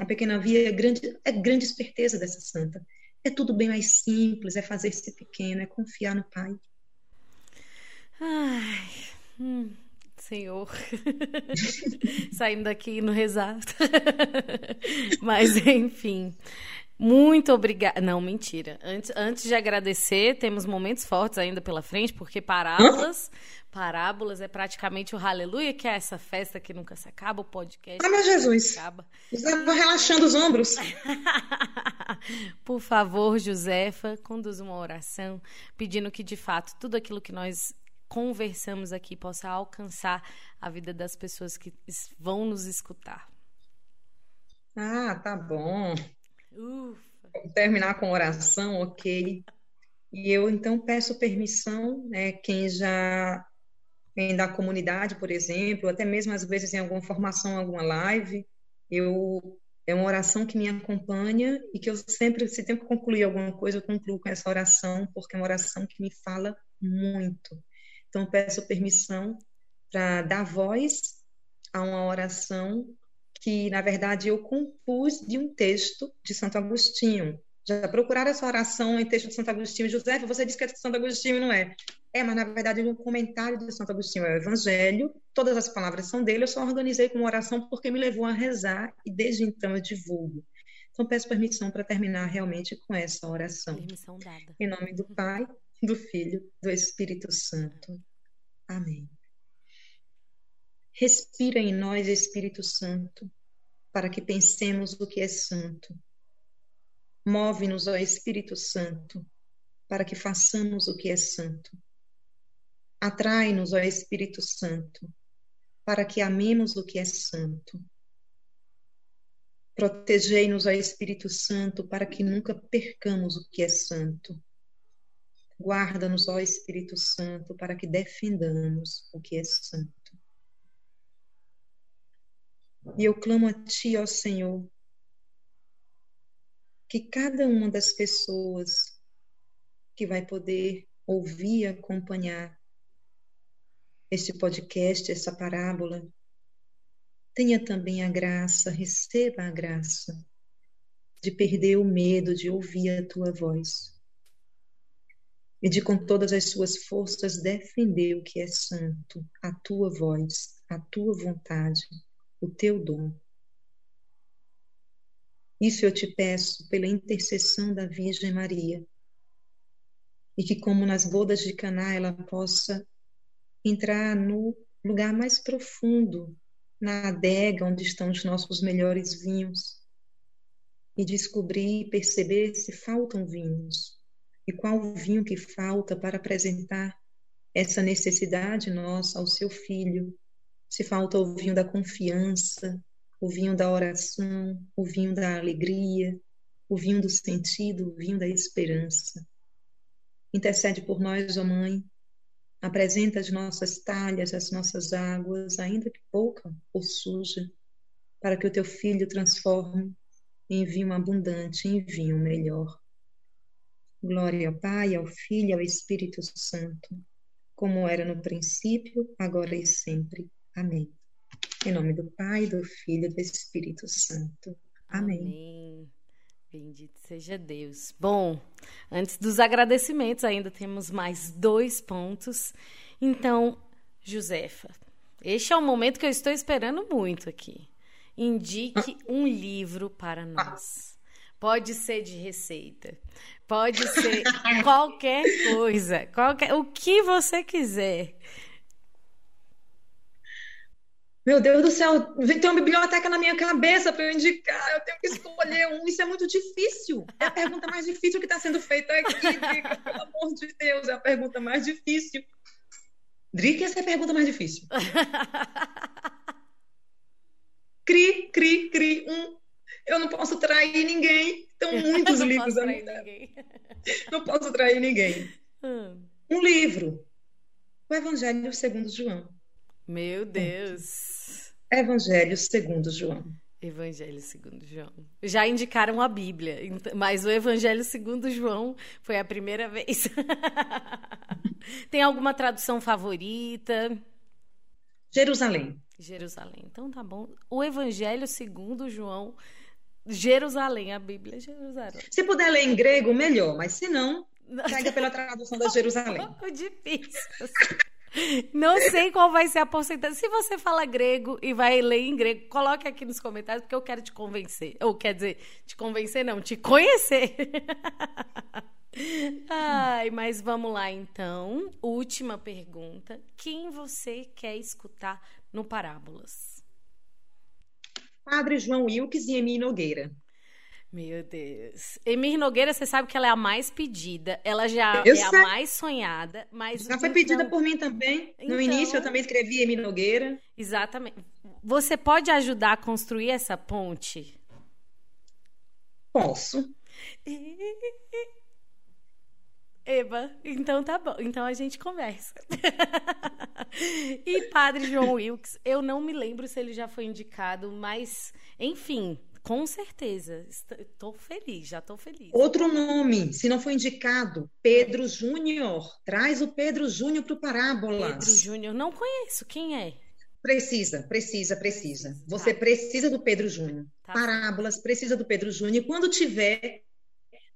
A pequena via é grande, é grande esperteza dessa santa. É tudo bem mais simples, é fazer-se pequeno, é confiar no Pai. Ai, hum, Senhor. Saindo daqui no rezar. Mas, enfim. Muito obrigada. Não, mentira. Antes, antes de agradecer, temos momentos fortes ainda pela frente, porque parábolas, parábolas é praticamente o Aleluia, que é essa festa que nunca se acaba, o podcast. Ah, meu Jesus. Acaba. Estava relaxando os ombros. Por favor, Josefa, conduza uma oração, pedindo que de fato tudo aquilo que nós conversamos aqui possa alcançar a vida das pessoas que vão nos escutar. Ah, tá bom. Ufa. Vou terminar com oração, ok. E eu então peço permissão, né, quem já vem da comunidade, por exemplo, até mesmo às vezes em alguma formação, alguma live, eu é uma oração que me acompanha e que eu sempre, se tenho que concluir alguma coisa, eu concluo com essa oração, porque é uma oração que me fala muito. Então, peço permissão para dar voz a uma oração que, na verdade, eu compus de um texto de Santo Agostinho. Já procuraram essa oração em texto de Santo Agostinho? José, você disse que é de Santo Agostinho, não é? É, mas na verdade é um comentário de Santo Agostinho, é o Evangelho, todas as palavras são dele, eu só organizei como oração porque me levou a rezar e desde então eu divulgo. Então peço permissão para terminar realmente com essa oração. Permissão dada. Em nome do Pai, do Filho, do Espírito Santo. Amém. Respira em nós, Espírito Santo, para que pensemos o que é santo. Move-nos, ó Espírito Santo, para que façamos o que é santo. Atrai-nos, ó Espírito Santo, para que amemos o que é santo. Protegei-nos, ó Espírito Santo, para que nunca percamos o que é santo. Guarda-nos, ó Espírito Santo, para que defendamos o que é santo. E eu clamo a Ti, ó Senhor, que cada uma das pessoas que vai poder ouvir acompanhar este podcast, essa parábola, tenha também a graça, receba a graça de perder o medo de ouvir a tua voz. e de com todas as suas forças defender o que é santo, a tua voz, a tua vontade, o teu dom. Isso eu te peço pela intercessão da Virgem Maria, e que, como nas bodas de Caná, ela possa entrar no lugar mais profundo, na adega onde estão os nossos melhores vinhos, e descobrir e perceber se faltam vinhos e qual o vinho que falta para apresentar essa necessidade nossa ao seu filho. Se falta o vinho da confiança, o vinho da oração, o vinho da alegria, o vinho do sentido, o vinho da esperança. Intercede por nós, ó Mãe. Apresenta as nossas talhas, as nossas águas, ainda que pouca ou suja, para que o teu filho transforme em vinho abundante, em vinho melhor. Glória ao Pai, ao Filho e ao Espírito Santo, como era no princípio, agora e sempre. Amém. Em nome do Pai, do Filho e do Espírito Santo. Amém. Amém. Bendito seja Deus. Bom, antes dos agradecimentos, ainda temos mais dois pontos. Então, Josefa, este é o momento que eu estou esperando muito aqui. Indique um livro para nós. Pode ser de receita, pode ser qualquer coisa, qualquer, o que você quiser. Meu Deus do céu, tem uma biblioteca na minha cabeça para eu indicar, eu tenho que escolher um. Isso é muito difícil. É a pergunta mais difícil que está sendo feita aqui, Drica, pelo amor de Deus, é a pergunta mais difícil. Drica, essa é a pergunta mais difícil. cri, cri, cri, um eu não posso trair ninguém. Então, muitos não livros. Posso trair ninguém. Não posso trair ninguém. Hum. Um livro. O Evangelho segundo João. Meu Deus. Evangelho segundo João. Evangelho segundo João. Já indicaram a Bíblia, mas o Evangelho segundo João foi a primeira vez. Tem alguma tradução favorita? Jerusalém. Jerusalém. Então tá bom. O Evangelho segundo João Jerusalém, a Bíblia é Jerusalém. Se puder ler em grego, melhor, mas se não, pega pela tradução da Jerusalém. É um pouco difícil. Não sei qual vai ser a porcentagem. Se você fala grego e vai ler em grego, coloque aqui nos comentários, porque eu quero te convencer. Ou quer dizer, te convencer não, te conhecer. Ai, mas vamos lá então. Última pergunta. Quem você quer escutar no Parábolas? Padre João Wilkes e Emir Nogueira. Meu Deus. Emir Nogueira, você sabe que ela é a mais pedida, ela já eu é sei. a mais sonhada, mas. Já foi pedida por mim também. No então... início eu também escrevi Emir Nogueira. Exatamente. Você pode ajudar a construir essa ponte? Posso. Eba, então tá bom. Então a gente conversa. e Padre João Wilkes, eu não me lembro se ele já foi indicado, mas enfim, com certeza. Estou feliz, já estou feliz. Outro nome, se não foi indicado, Pedro Júnior. Traz o Pedro Júnior para o Parábolas. Pedro Júnior, não conheço. Quem é? Precisa, precisa, precisa. Você tá. precisa do Pedro Júnior. Tá. Parábolas, precisa do Pedro Júnior. Quando tiver,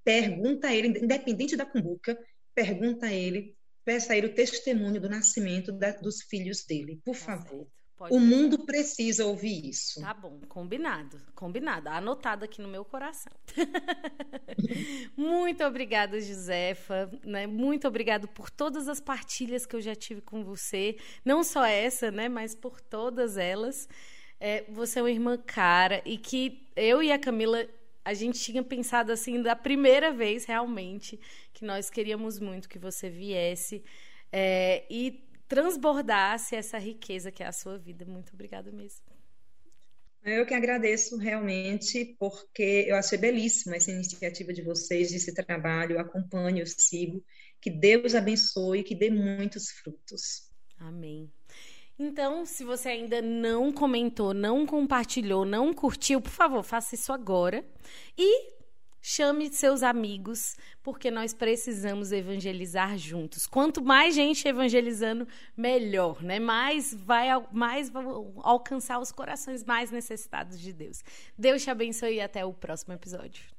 pergunta a ele, independente da cumbuca, pergunta a ele, peça a ele o testemunho do nascimento da, dos filhos dele, por tá favor. O mundo precisa ouvir isso. Tá bom, combinado, combinado. Anotado aqui no meu coração. Muito obrigada, Josefa. Né? Muito obrigado por todas as partilhas que eu já tive com você. Não só essa, né? Mas por todas elas. É, você é uma irmã cara e que eu e a Camila a gente tinha pensado assim da primeira vez realmente que nós queríamos muito que você viesse é, e transbordasse essa riqueza que é a sua vida. Muito obrigada mesmo. Eu que agradeço realmente, porque eu achei belíssima essa iniciativa de vocês, esse trabalho, eu acompanho, eu sigo. Que Deus abençoe, que dê muitos frutos. Amém. Então, se você ainda não comentou, não compartilhou, não curtiu, por favor, faça isso agora. E chame seus amigos, porque nós precisamos evangelizar juntos. Quanto mais gente evangelizando, melhor, né? Mais vai mais alcançar os corações mais necessitados de Deus. Deus te abençoe e até o próximo episódio.